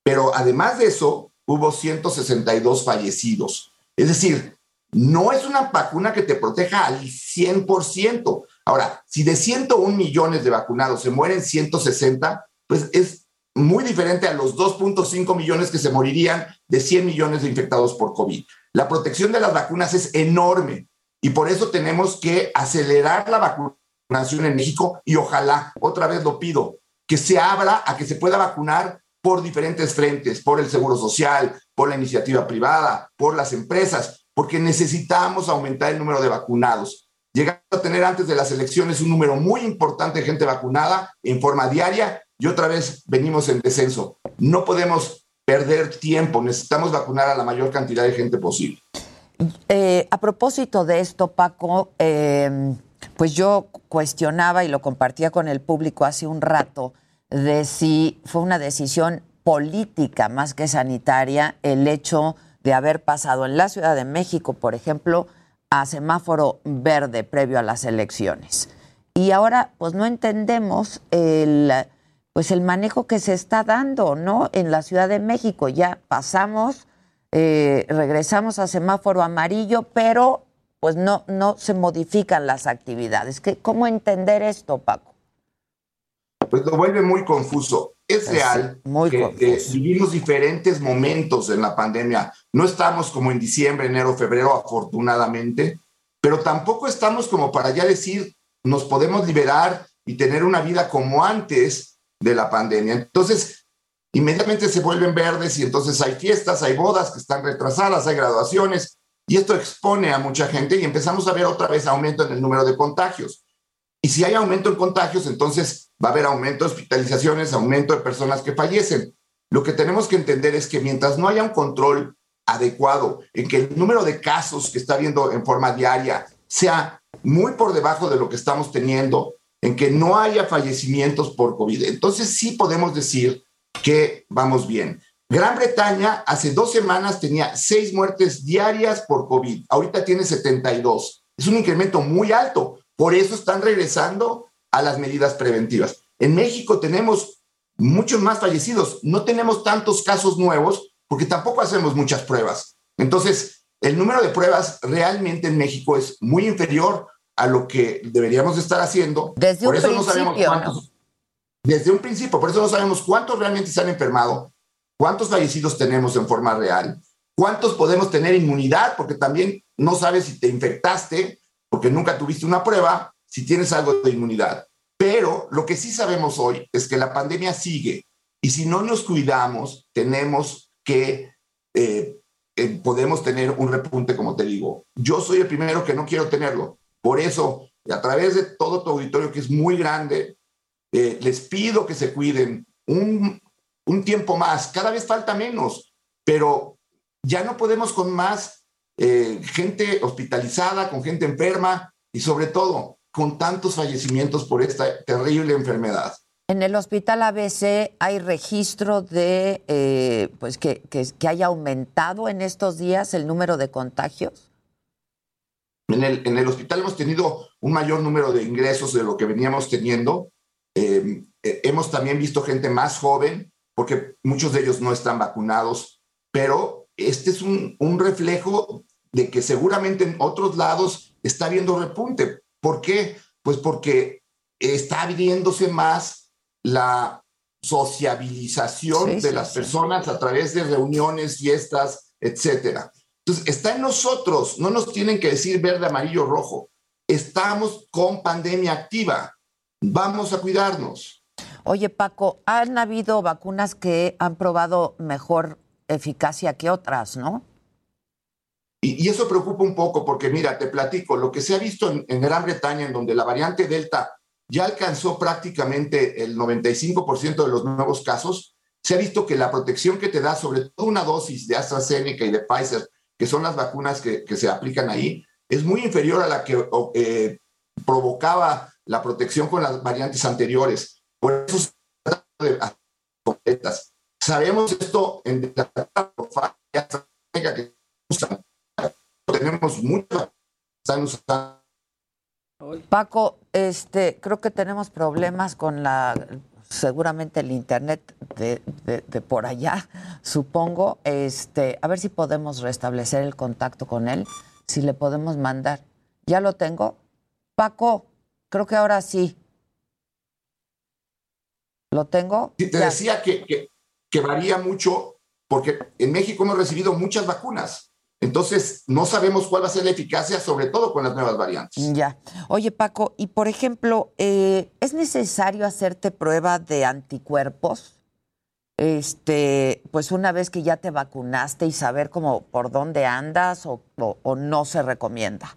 Pero además de eso, hubo 162 fallecidos. Es decir, no es una vacuna que te proteja al 100%. Ahora, si de 101 millones de vacunados se mueren 160, pues es muy diferente a los 2.5 millones que se morirían de 100 millones de infectados por COVID. La protección de las vacunas es enorme y por eso tenemos que acelerar la vacunación en México y ojalá, otra vez lo pido, que se abra a que se pueda vacunar por diferentes frentes, por el Seguro Social, por la iniciativa privada, por las empresas, porque necesitamos aumentar el número de vacunados. Llegamos a tener antes de las elecciones un número muy importante de gente vacunada en forma diaria y otra vez venimos en descenso. No podemos perder tiempo, necesitamos vacunar a la mayor cantidad de gente posible. Eh, a propósito de esto, Paco, eh, pues yo cuestionaba y lo compartía con el público hace un rato de si fue una decisión política más que sanitaria el hecho de haber pasado en la Ciudad de México, por ejemplo, a semáforo verde previo a las elecciones. Y ahora, pues no entendemos el pues el manejo que se está dando, ¿no? En la Ciudad de México ya pasamos, eh, regresamos a semáforo amarillo, pero pues no, no se modifican las actividades. ¿Qué, ¿Cómo entender esto, Paco? Pues lo vuelve muy confuso. Es real que vivimos diferentes momentos en la pandemia. No estamos como en diciembre, enero, febrero, afortunadamente, pero tampoco estamos como para ya decir nos podemos liberar y tener una vida como antes de la pandemia. Entonces, inmediatamente se vuelven verdes y entonces hay fiestas, hay bodas que están retrasadas, hay graduaciones y esto expone a mucha gente y empezamos a ver otra vez aumento en el número de contagios. Y si hay aumento en contagios, entonces va a haber aumento de hospitalizaciones, aumento de personas que fallecen. Lo que tenemos que entender es que mientras no haya un control adecuado en que el número de casos que está habiendo en forma diaria sea muy por debajo de lo que estamos teniendo, en que no haya fallecimientos por COVID. Entonces sí podemos decir que vamos bien. Gran Bretaña hace dos semanas tenía seis muertes diarias por COVID, ahorita tiene 72. Es un incremento muy alto, por eso están regresando a las medidas preventivas. En México tenemos muchos más fallecidos, no tenemos tantos casos nuevos porque tampoco hacemos muchas pruebas. Entonces, el número de pruebas realmente en México es muy inferior a lo que deberíamos estar haciendo. Desde por un eso no principio, sabemos cuántos, Desde un principio, por eso no sabemos cuántos realmente se han enfermado, cuántos fallecidos tenemos en forma real, cuántos podemos tener inmunidad, porque también no sabes si te infectaste, porque nunca tuviste una prueba, si tienes algo de inmunidad. Pero lo que sí sabemos hoy es que la pandemia sigue y si no nos cuidamos, tenemos que, eh, eh, podemos tener un repunte, como te digo. Yo soy el primero que no quiero tenerlo. Por eso, a través de todo tu auditorio, que es muy grande, eh, les pido que se cuiden un, un tiempo más. Cada vez falta menos, pero ya no podemos con más eh, gente hospitalizada, con gente enferma y sobre todo con tantos fallecimientos por esta terrible enfermedad. En el hospital ABC hay registro de eh, pues que, que, que haya aumentado en estos días el número de contagios. En el, en el hospital hemos tenido un mayor número de ingresos de lo que veníamos teniendo. Eh, eh, hemos también visto gente más joven, porque muchos de ellos no están vacunados, pero este es un, un reflejo de que seguramente en otros lados está habiendo repunte. ¿Por qué? Pues porque está abriéndose más la sociabilización Sí, de sí, las sí. personas a través de reuniones, fiestas, etcétera. Entonces, está en nosotros, no nos tienen que decir verde, amarillo, rojo. Estamos con pandemia activa. Vamos a cuidarnos. Oye, Paco, han habido vacunas que han probado mejor eficacia que otras, ¿no? Y, y eso preocupa un poco porque, mira, te platico, lo que se ha visto en, en Gran Bretaña, en donde la variante Delta ya alcanzó prácticamente el 95% de los nuevos casos, se ha visto que la protección que te da, sobre todo una dosis de AstraZeneca y de Pfizer, que son las vacunas que, que se aplican ahí, es muy inferior a la que eh, provocaba la protección con las variantes anteriores. Por eso se trata de completas. Sabemos esto en la que usan. Tenemos muchas están usando Paco, este, creo que tenemos problemas con la, seguramente el internet de, de- de por allá, supongo. Este, a ver si podemos restablecer el contacto con él, si le podemos mandar. ¿Ya lo tengo? Paco, creo que ahora sí. ¿Lo tengo? Sí, te Ya. decía que, que, que varía mucho porque en México hemos recibido muchas vacunas. Entonces, no sabemos cuál va a ser la eficacia, sobre todo con las nuevas variantes. Ya. Oye, Paco, y por ejemplo, eh, ¿es necesario hacerte prueba de anticuerpos? Este, pues una vez que ya te vacunaste y saber cómo por dónde andas o, o- o no se recomienda.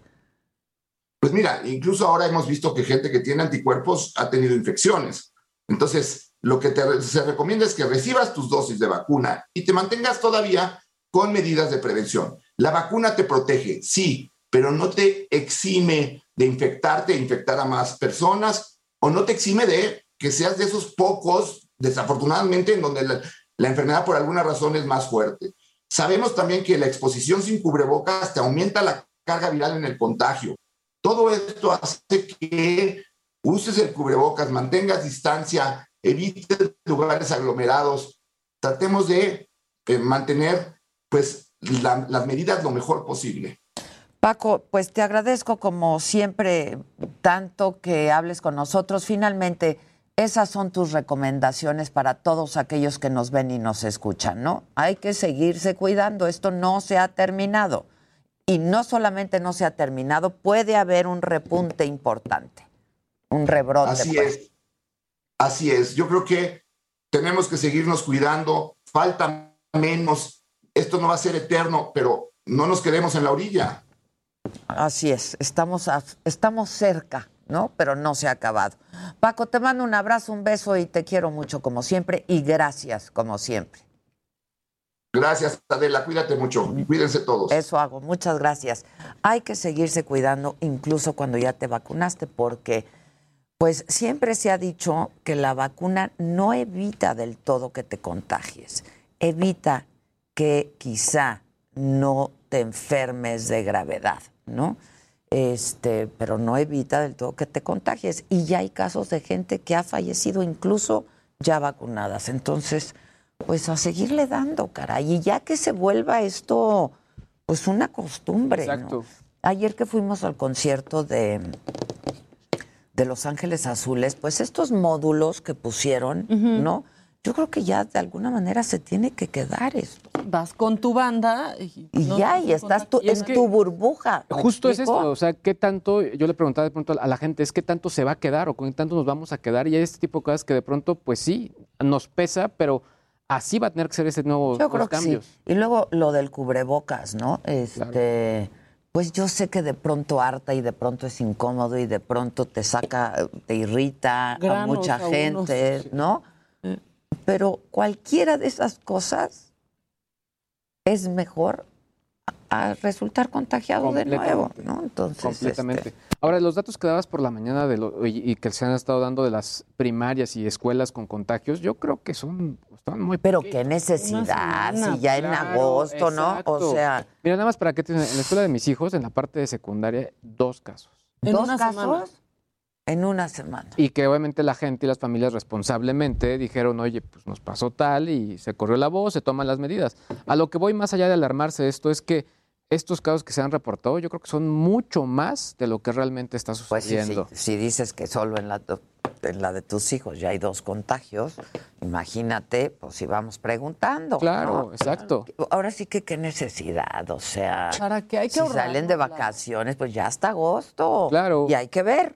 Pues mira, incluso ahora hemos visto que gente que tiene anticuerpos ha tenido infecciones. Entonces, lo que te, se recomienda es que recibas tus dosis de vacuna y te mantengas todavía con medidas de prevención. La vacuna te protege, sí, pero no te exime de infectarte e infectar a más personas o no te exime de que seas de esos pocos, desafortunadamente, en donde la, la enfermedad por alguna razón es más fuerte. Sabemos también que la exposición sin cubrebocas te aumenta la carga viral en el contagio. Todo esto hace que uses el cubrebocas, mantengas distancia, evites lugares aglomerados. Tratemos de eh, mantener pues la- las medidas lo mejor posible. Paco, pues te agradezco como siempre tanto que hables con nosotros. Finalmente, esas son tus recomendaciones para todos aquellos que nos ven y nos escuchan, ¿no? Hay que seguirse cuidando, esto no se ha terminado. Y no solamente no se ha terminado, puede haber un repunte importante, un rebrote. Así pues. es. Así es. Yo creo que tenemos que seguirnos cuidando. Falta menos. Esto no va a ser eterno, pero no nos quedemos en la orilla. Así es, estamos, a- estamos cerca, ¿no? Pero no se ha acabado. Paco, te mando un abrazo, un beso y te quiero mucho como siempre y gracias como siempre. Gracias, Adela. Cuídate mucho. y Cuídense todos. Eso hago, muchas gracias. Hay que seguirse cuidando incluso cuando ya te vacunaste porque pues siempre se ha dicho que la vacuna no evita del todo que te contagies. evita que quizá no te enfermes de gravedad, ¿no? Este, pero no evita del todo que te contagies. Y ya hay casos de gente que ha fallecido incluso ya vacunadas. Entonces, pues a seguirle dando, caray. Y ya que se vuelva esto, pues una costumbre. ¿no? Ayer que fuimos al concierto de, de Los Ángeles Azules, pues estos módulos que pusieron, ¿no? Yo creo que ya de alguna manera se tiene que quedar esto. Vas con tu banda y, Y no ya, y estás Y es en que tu burbuja. ¿me Justo es esto, o sea, ¿qué tanto, yo le preguntaba de pronto a la gente, es qué tanto se va a quedar o con qué tanto nos vamos a quedar? Y hay este tipo de cosas que de pronto, pues sí, nos pesa, pero así va a tener que ser ese nuevo Yo creo que cambios. sí. Y luego lo del cubrebocas, ¿no? Este, pues yo sé que de pronto harta y de pronto es incómodo y de pronto te saca, te irrita a mucha a unos, gente, sí. ¿no? Pero cualquiera de esas cosas es mejor a resultar contagiado de nuevo, Completamente. ¿no? Entonces, Completamente. este, Ahora, los datos que dabas por la mañana de lo- y, y que se han estado dando de las primarias y escuelas con contagios, yo creo que son están muy pero qué necesidad, semana, si ya en agosto, ¿no? O sea, Mira, nada más para que te, en la escuela de mis hijos, en la parte de secundaria, dos casos. En dos casos semana. En una semana. Y que obviamente la gente y las familias responsablemente dijeron, oye, pues nos pasó tal y se corrió la voz, se toman las medidas. A lo que voy más allá de alarmarse de esto es que estos casos que se han reportado, yo creo que son mucho más de lo que realmente está Pues sí, sí, sucediendo. si dices que solo en la, en la de tus hijos ya hay dos contagios, imagínate, pues si vamos preguntando. Claro, ¿no? exacto. Ahora sí que qué necesidad, o sea, ¿Para qué hay que si ahorrar? salen de vacaciones, pues ya hasta agosto. Claro. Y hay que ver,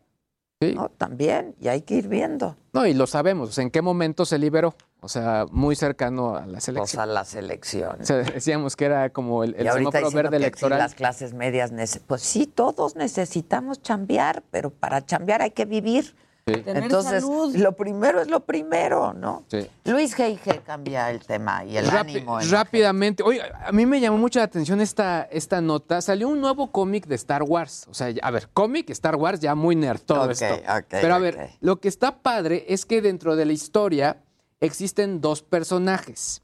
Sí. ¿no? También, y hay que ir viendo. No, y lo sabemos, o sea, en qué momento se liberó. O sea, muy cercano a la Pues selección. a las elecciones. O sea, decíamos que era como el, el y ahorita verde electoral. las clases medias, pues sí, todos necesitamos chambear, pero para chambear hay que vivir. Sí. Entonces, salud. lo primero es lo primero, ¿no? Sí. Luis G.I.G. cambia el tema y el Rápi- ánimo. rápidamente. Oye, a mí me llamó mucho la atención esta, esta nota. Salió un nuevo cómic de Star Wars. O sea, a ver, cómic, Star Wars, ya muy nerd todo Ok, esto. ok, Pero a ver, lo que está padre es que dentro de la historia existen dos personajes,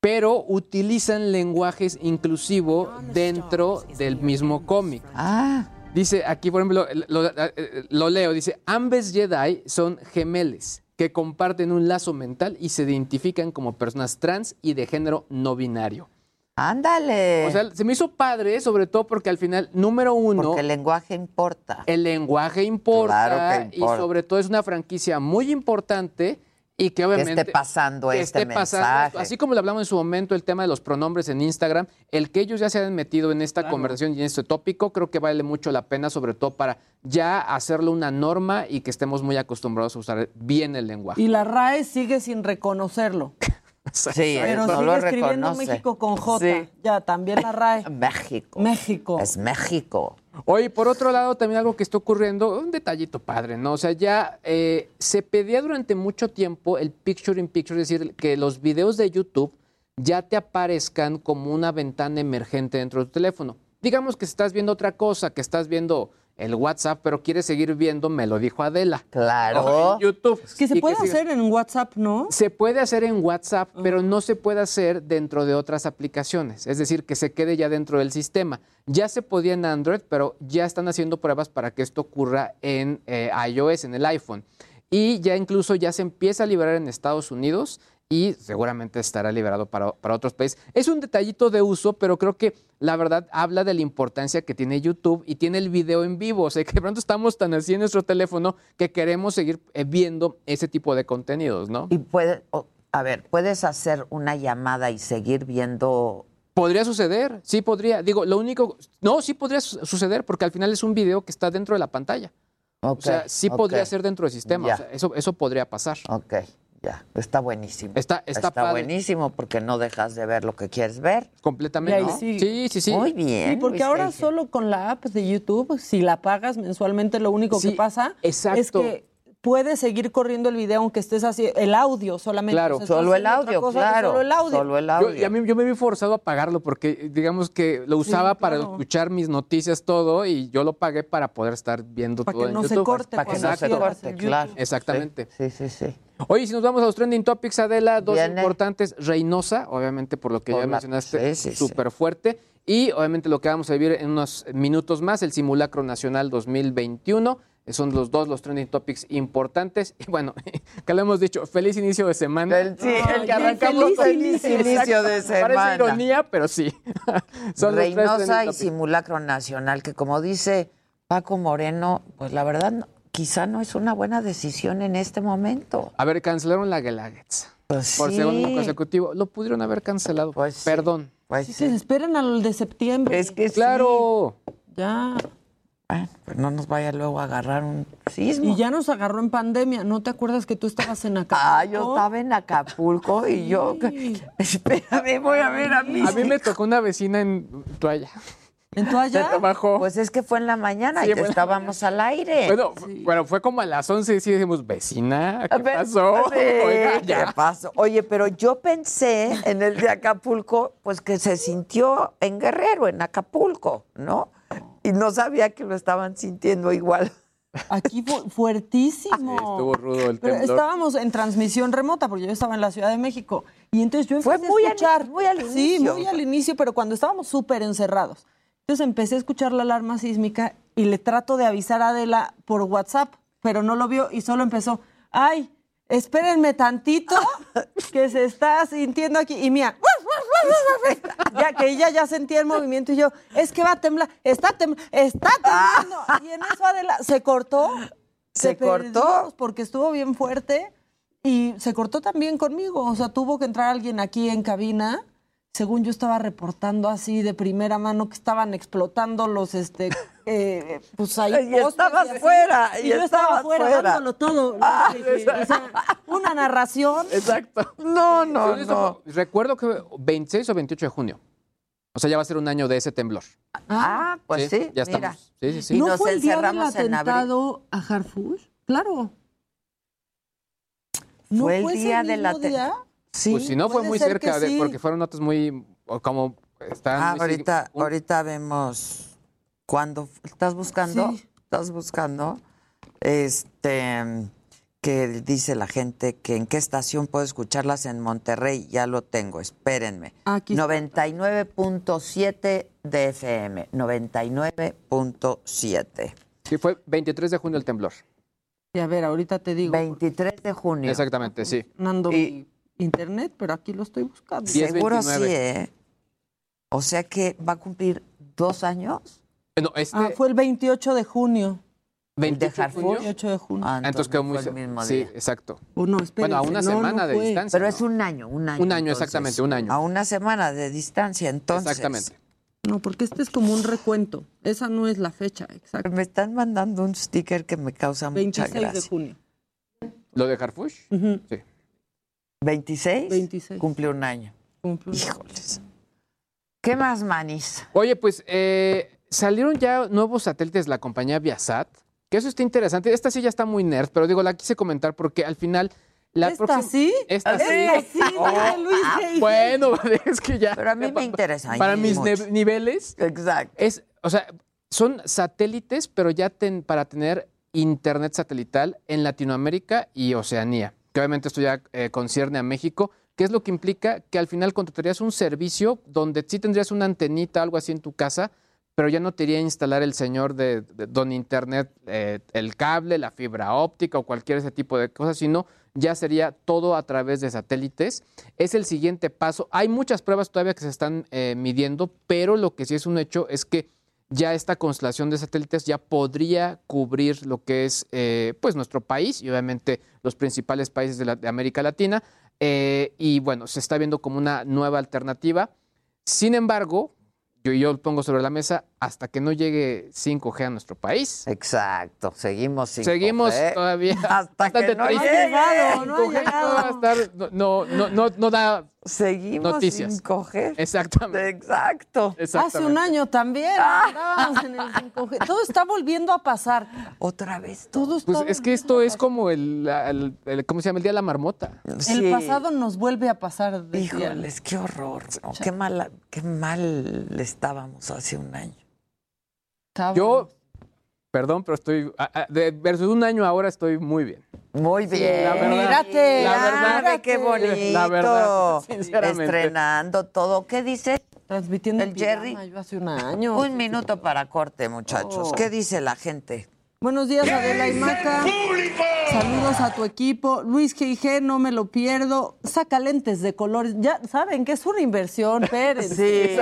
pero utilizan lenguajes inclusivo dentro del mismo cómic. Ah, Dice aquí, por ejemplo, lo, eh, lo leo, dice, ambos Jedi son gemeles que comparten un lazo mental y se identifican como personas trans y de género no binario. ándale. O sea, se me hizo padre, sobre todo porque al final, número uno, porque el lenguaje importa. el lenguaje importa, Claro que importa. y sobre todo es una franquicia muy importante y que obviamente esté pasando que este esté pasando mensaje. Así como le hablamos en su momento el tema de los pronombres en Instagram, el que ellos ya se han metido en esta conversación y en este tópico, creo que vale mucho la pena, sobre todo para ya hacerlo una norma y que estemos muy acostumbrados a usar bien el lenguaje. Y la RAE sigue sin reconocerlo. Sí, Pero no sigue lo escribiendo reconoce. México con J. Sí. Ya, también la RAE. México. México. Es México. Oye, por otro lado, también algo que está ocurriendo, un detallito padre, ¿no? O sea, ya eh, se pedía durante mucho tiempo el picture in picture, es decir, que los videos de YouTube ya te aparezcan como una ventana emergente dentro de tu teléfono. Digamos que estás viendo otra cosa, que estás viendo el WhatsApp, pero quieres seguir viendo, me lo dijo Adela. Claro. En YouTube. Que se Y puede hacer en WhatsApp, ¿no? se puede hacer en WhatsApp, pero no se puede hacer dentro de otras aplicaciones. Es decir, que se quede ya dentro del sistema. Ya se podía en Android, pero ya están haciendo pruebas para que esto ocurra en eh, iOS, en el iPhone. Y ya incluso ya se empieza a liberar en Estados Unidos y seguramente estará liberado para, para otros países. Es un detallito de uso, pero creo que la verdad habla de la importancia que tiene YouTube y tiene el video en vivo. O sea, que de pronto estamos tan así en nuestro teléfono que queremos seguir eh, viendo ese tipo de contenidos, ¿no? Y puede, o- a ver, puedes hacer una llamada y seguir viendo. Podría suceder, sí podría. Digo, lo único, no, sí podría su- suceder porque al final es un video que está dentro de la pantalla. O sea, sí podría ser dentro del sistema. Ya. o sea, eso, eso podría pasar. Ok, ya. Está buenísimo. Está, está, padre. buenísimo porque no dejas de ver lo que quieres ver. Completamente. Y ¿no? sí. Sí, sí, sí. Muy bien. Sí, porque Luis ahora solo con la app de YouTube, si la pagas mensualmente, lo único Sí, que pasa exacto. es que puede seguir corriendo el video aunque estés así, el audio solamente. Claro. O sea, estás Solo el audio, claro. Solo el audio. Solo el Yo, audio. y a mí, yo me vi forzado a pagarlo porque, digamos que lo usaba para claro. escuchar mis noticias, todo, y yo lo pagué para poder estar viendo Para todo que en no se YouTube. corte Para que no se corte, claro. Exactamente. Sí, sí, sí. Oye, si nos vamos a los trending topics, Adela, dos Viene. importantes. Reynosa, obviamente por lo que ya mencionaste, sí, sí, sí. súper fuerte. Y obviamente lo que vamos a vivir en unos minutos más, el simulacro nacional 2021. Son los dos los trending topics importantes. Y bueno, que lo hemos dicho, feliz inicio de semana. El, sí, el que arrancamos feliz feliz inicio. inicio de Parece semana. ironía, pero sí. Son los tres Reynosa y topics. simulacro nacional, que como dice Paco Moreno, pues la verdad no- quizá no es una buena decisión en este momento. A ver, cancelaron la Guelaguetza. Pues Por sí. segundo consecutivo. Lo pudieron haber cancelado. Pues sí. Perdón. Pues Sí, sí. se esperan al de septiembre. Es que sí. Claro. Ya. Bueno, pues no nos vaya luego a agarrar un sismo. Y ya nos agarró en pandemia. ¿No te acuerdas que tú estabas en Acapulco? Ah, yo estaba en Acapulco y yo... Espérame, voy a ver a mí. A mí me tocó una vecina en toalla. ¿En toalla? trabajo. Pues es que fue en la mañana Sí, y estábamos al aire. Bueno, bueno, fue como a las 11 y sí decimos, vecina, ¿qué pasó? sí, Oiga, ¿qué ya. pasó? Oye, pero yo pensé en el de Acapulco, pues que se sintió en Guerrero, en Acapulco, ¿no? Y no sabía que lo estaban sintiendo igual. Aquí fue fuertísimo. Estuvo rudo el Pero temblor. estábamos en transmisión remota porque yo estaba en la Ciudad de México. Y entonces yo Fue empecé muy a al- escuchar. muy al Sí, inicio. muy al inicio, pero cuando estábamos súper encerrados. Entonces empecé a escuchar la alarma sísmica y le trato de avisar a Adela por WhatsApp, pero no lo vio y solo empezó, ay, espérenme tantito que se está sintiendo aquí. Y mía, ya que ella ya sentía el movimiento y yo, es que va a temblar, está temblando, está temblando. Y en eso Adela se cortó. Se cortó. perdimos Porque estuvo bien fuerte y se cortó también conmigo. O sea, tuvo que entrar alguien aquí en cabina. Según yo estaba reportando así de primera mano que estaban explotando los, este, eh, pues ahí. Y estabas así. fuera, y yo estaba estabas fuera, fuera. dándolo todo. Ah, o sea, una narración. Exacto. No, no, no. Recuerdo que 26 o 28 de junio. O sea, ya va a ser un año de ese temblor. Ah, pues sí, ya mira. estamos. Sí, sí, sí. Y ¿No nos fue el día del en atentado a Harfush? Claro. ¿No Fue el día de la mismo te- día? Sí. Pues si no, fue muy cerca, de, porque fueron notas muy, como están Ah, muy ahorita, un- ahorita vemos cuando estás buscando, Sí. estás buscando, este, que dice la gente que en qué estación puedo escucharlas en Monterrey, ya lo tengo, espérenme. Aquí está. 99.7 de FM, 99.7. Sí, fue 23 de junio el temblor. Y a ver, ahorita te digo. 23 de junio. Exactamente, sí. Nando Y- mi internet, pero aquí lo estoy buscando. Diez, Seguro 29. sí, ¿eh? O sea que va a cumplir dos años. No, este Ah, fue el 28 de junio. 28 de junio. 28 de junio. Ah, Entonces quedó muy fue el cer- mismo Sí, exacto. Oh, no, Bueno, a una no, semana no de distancia. Pero ¿no? es un año, un año. Un año, entonces. exactamente, un año. A una semana de distancia, entonces. Exactamente. No, porque este es como un recuento. Esa no es la fecha exacta. Me están mandando un sticker que me causa mucha 26 de gracia. junio. ¿Lo de Harfush? Sí. ¿26? 26. Cumple un año. Cumple un año. Híjoles. ¿Qué más, Manis? Oye, pues eh, salieron ya nuevos satélites de la compañía Viasat, que eso está interesante. Esta sí ya está muy nerd, pero digo, la quise comentar porque al final... La ¿Esta próxima- sí? Esta sí. Esta sí, Oh, Luis, ah, ¿qué Bueno, es que ya... Pero a mí me interesa. Para mis mucho. niveles, Exacto. es, o sea, son satélites, pero ya ten- para tener internet satelital en Latinoamérica y Oceanía. Que obviamente esto ya eh, concierne a México, que es lo que implica que al final contratarías un servicio donde sí tendrías una antenita, algo así en tu casa, pero ya no te iría a instalar el señor de, don internet, eh, el cable, la fibra óptica o cualquier ese tipo de cosas, sino ya sería todo a través de satélites. Es el siguiente paso. Hay muchas pruebas todavía que se están eh, midiendo, pero lo que sí es un hecho es que ya esta constelación de satélites ya podría cubrir lo que es eh, pues nuestro país y obviamente los principales países de América Latina. Eh, y bueno, se está viendo como una nueva alternativa. Sin embargo, yo, yo pongo sobre la mesa, hasta que no llegue 5G a nuestro país. Exacto, seguimos sin Seguimos todavía hasta que no llegue. no ha 5G no va a estar- no, no, no, no, no da Seguimos noticias. sin coger. Exactamente. Exacto. Hace un año también andábamos en el 5G. Todo está volviendo a pasar. Otra vez. Todo está Pues es que esto es como el, el- el- ¿cómo se llama? El día de la marmota. El pasado nos vuelve a pasar. decía. Híjoles, qué horror. ¿no? Qué, mala, qué mal estábamos hace un año. Yo, perdón, pero estoy, a- a- de versus un año ahora estoy muy bien. Muy bien. La verdad, Mírate, la verdad, Mírate, qué bonito. La verdad, sinceramente. Estrenando todo. ¿Qué dice? Transmitiendo el Jerry. yo hace un año. Un minuto para corte, muchachos. Oh. ¿Qué dice la gente? Buenos días, Adela y Maca. Saludos a tu equipo. Luis G.I.G., no me lo pierdo. Saca lentes de colores. Ya saben que es una inversión, Pérez. Sí,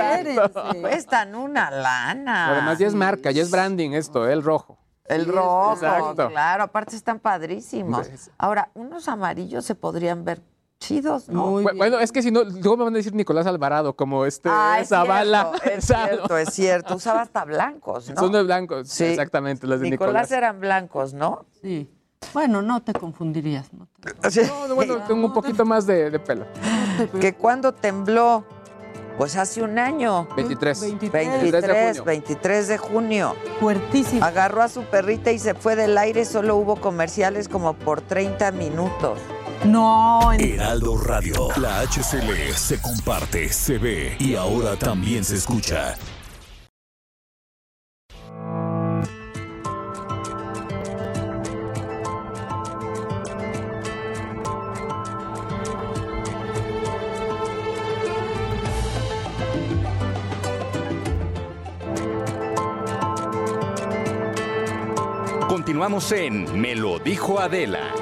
cuestan una lana. Además ya es marca, ya es branding esto, el rojo. El rojo, Exacto. claro. Aparte están padrísimos. Ahora, unos amarillos se podrían ver chidos, ¿no? Bu- Bueno, es que si no, luego me van a decir Nicolás Alvarado, como este Ah, es Zavala. cierto, es cierto, es cierto. Usaba hasta blancos, ¿no? Son de blancos, Sí. exactamente, los de Nicolás, Nicolás. eran blancos, ¿no? Sí. Bueno, no te confundirías. ¿no? No, no, bueno, tengo un poquito más de, de pelo. Que cuando tembló, pues hace un año. 23. 23, 23 de junio. Fuertísimo. Agarró a su perrita y se fue del aire. Solo hubo comerciales como por 30 minutos. No. Heraldo Radio. La HCL se comparte, se ve y ahora también se escucha. Continuamos en Me lo dijo Adela.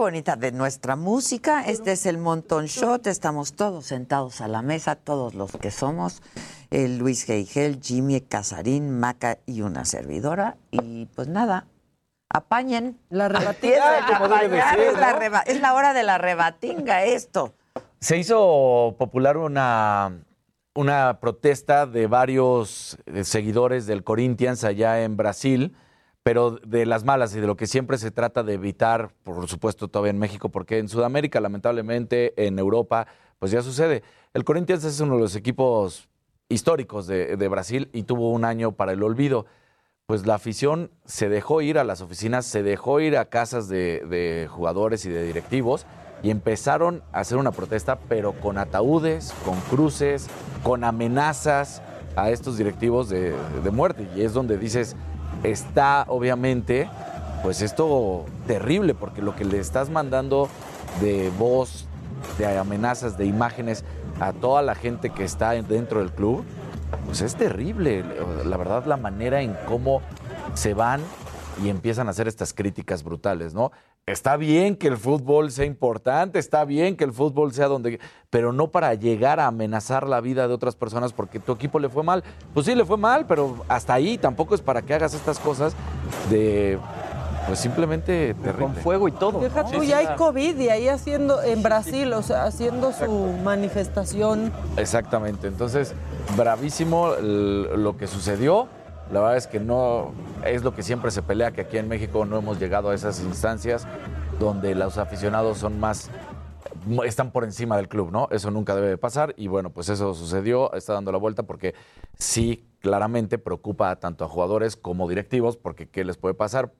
Bonita de nuestra música. Este es el Montón Shot. Estamos todos sentados a la mesa, todos los que somos. El Luis Geigel, Jimmy Casarín, Maca y una servidora. Y pues nada, apañen. La rebatinga. Como debe de ser, es, la ¿no? reba- es la hora de la rebatinga esto. Se hizo popular una, una protesta de varios eh, seguidores del Corinthians allá en Brasil, pero de las malas y de lo que siempre se trata de evitar, por supuesto, todavía en México, porque en Sudamérica, lamentablemente, en Europa, pues ya sucede. El Corinthians es uno de los equipos históricos de, Brasil y tuvo un año para el olvido. Pues la afición se dejó ir a las oficinas, se dejó ir a casas de, jugadores y de directivos y empezaron a hacer una protesta, pero con ataúdes, con cruces, con amenazas a estos directivos de muerte. Y es donde dices, está obviamente, pues esto terrible, porque lo que le estás mandando de voz, de amenazas, de imágenes a toda la gente que está dentro del club, pues es terrible. La verdad, la manera en cómo se van y empiezan a hacer estas críticas brutales, ¿no? Está bien que el fútbol sea importante, está bien que el fútbol sea donde, pero no para llegar a amenazar la vida de otras personas porque tu equipo le fue mal. Pues sí, le fue mal, pero hasta ahí tampoco es para que hagas estas cosas de, pues simplemente terrible. Con fuego y todo. Deja tú, ya hay COVID y ahí haciendo, en Brasil, o sea, haciendo su manifestación. Exactamente. Entonces, bravísimo lo que sucedió. La verdad es que no es lo que siempre se pelea, que aquí en México no hemos llegado a esas instancias donde los aficionados son más están por encima del club, ¿no? Eso nunca debe de pasar y bueno, pues eso sucedió, está dando la vuelta porque sí, claramente preocupa tanto a jugadores como directivos porque ¿qué les puede pasar?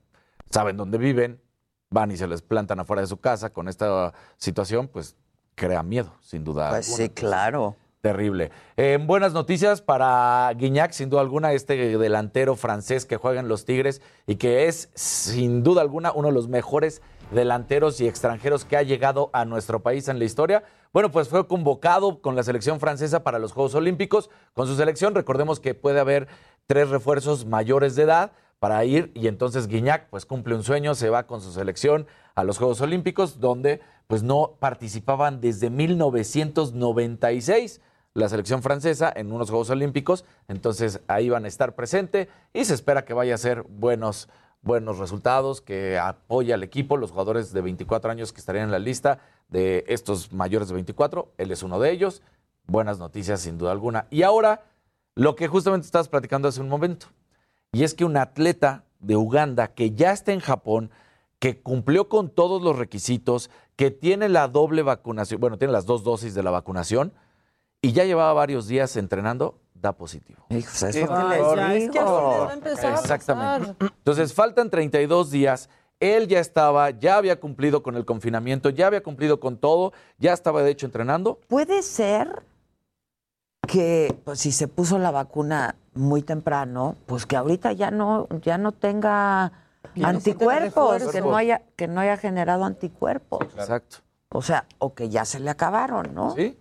Saben dónde viven, van y se les plantan afuera de su casa con esta situación, pues crea miedo, sin duda. Pues sí, claro. Terrible. Eh, buenas noticias para Guiñac, sin duda alguna, este delantero francés que juega en los Tigres y que es, sin duda alguna, uno de los mejores delanteros y extranjeros que ha llegado a nuestro país en la historia. Bueno, pues fue convocado con la selección francesa para los Juegos Olímpicos. Con su selección, recordemos que puede haber tres refuerzos mayores de edad para ir y entonces Guiñac pues cumple un sueño, se va con su selección a los Juegos Olímpicos donde pues no participaban desde 1996. La selección francesa en unos Juegos Olímpicos, entonces ahí van a estar presente y se espera que vaya a ser buenos, buenos resultados, que apoya al equipo, los jugadores de 24 años que estarían en la lista de estos mayores de 24, él es uno de ellos, buenas noticias sin duda alguna. Y ahora, lo que justamente estabas platicando hace un momento, y es que un atleta de Uganda que ya está en Japón, que cumplió con todos los requisitos, que tiene la doble vacunación, bueno, tiene las dos dosis de la vacunación, y ya llevaba varios días entrenando, da positivo. Eso es que va a Exactamente. Entonces, faltan 32 días. Él ya estaba, ya había cumplido con el confinamiento, ya había cumplido con todo, ya estaba de hecho entrenando. Puede ser que pues, si se puso la vacuna muy temprano, pues que ahorita ya no, ya no tenga anticuerpos, que no haya, que no haya generado anticuerpos. Exacto. O sea, o que ya se le acabaron, ¿no? Sí.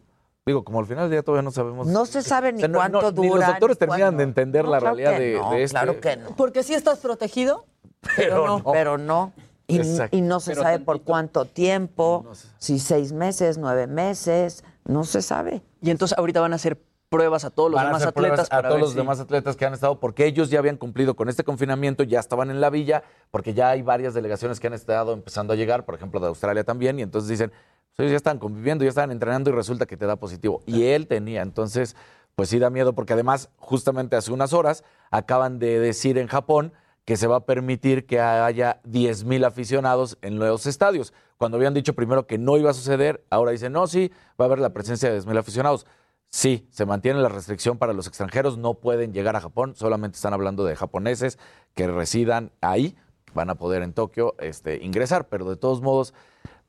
Digo, como al final del día todavía no sabemos. No se sabe ni O sea, no- cuánto no, dura. Ni los doctores ni terminan cuándo. de entender No, la claro realidad que de, no, de este. Claro que no. Porque sí estás protegido, Pero no. no. Pero no. Y, y no se Pero sabe por cuánto tiempo, si seis meses, nueve meses, no se sabe. Y entonces ahorita van a hacer pruebas a todos los demás atletas a todos los si- demás atletas que han estado, porque ellos ya habían cumplido con este confinamiento, ya estaban en la villa, porque ya hay varias delegaciones que han estado empezando a llegar, por ejemplo, de Australia también, y entonces dicen, pues ellos ya están conviviendo, ya están entrenando y resulta que te da positivo. Y él tenía, entonces, pues sí da miedo, porque además, justamente hace unas horas, acaban de decir en Japón que se va a permitir que haya 10 mil aficionados en los estadios. Cuando habían dicho primero que no iba a suceder, ahora dicen, no, sí, va a haber la presencia de 10 mil aficionados. Sí, se mantiene la restricción para los extranjeros, no pueden llegar a Japón, solamente están hablando de japoneses que residan ahí, van a poder en Tokio este, ingresar, pero de todos modos,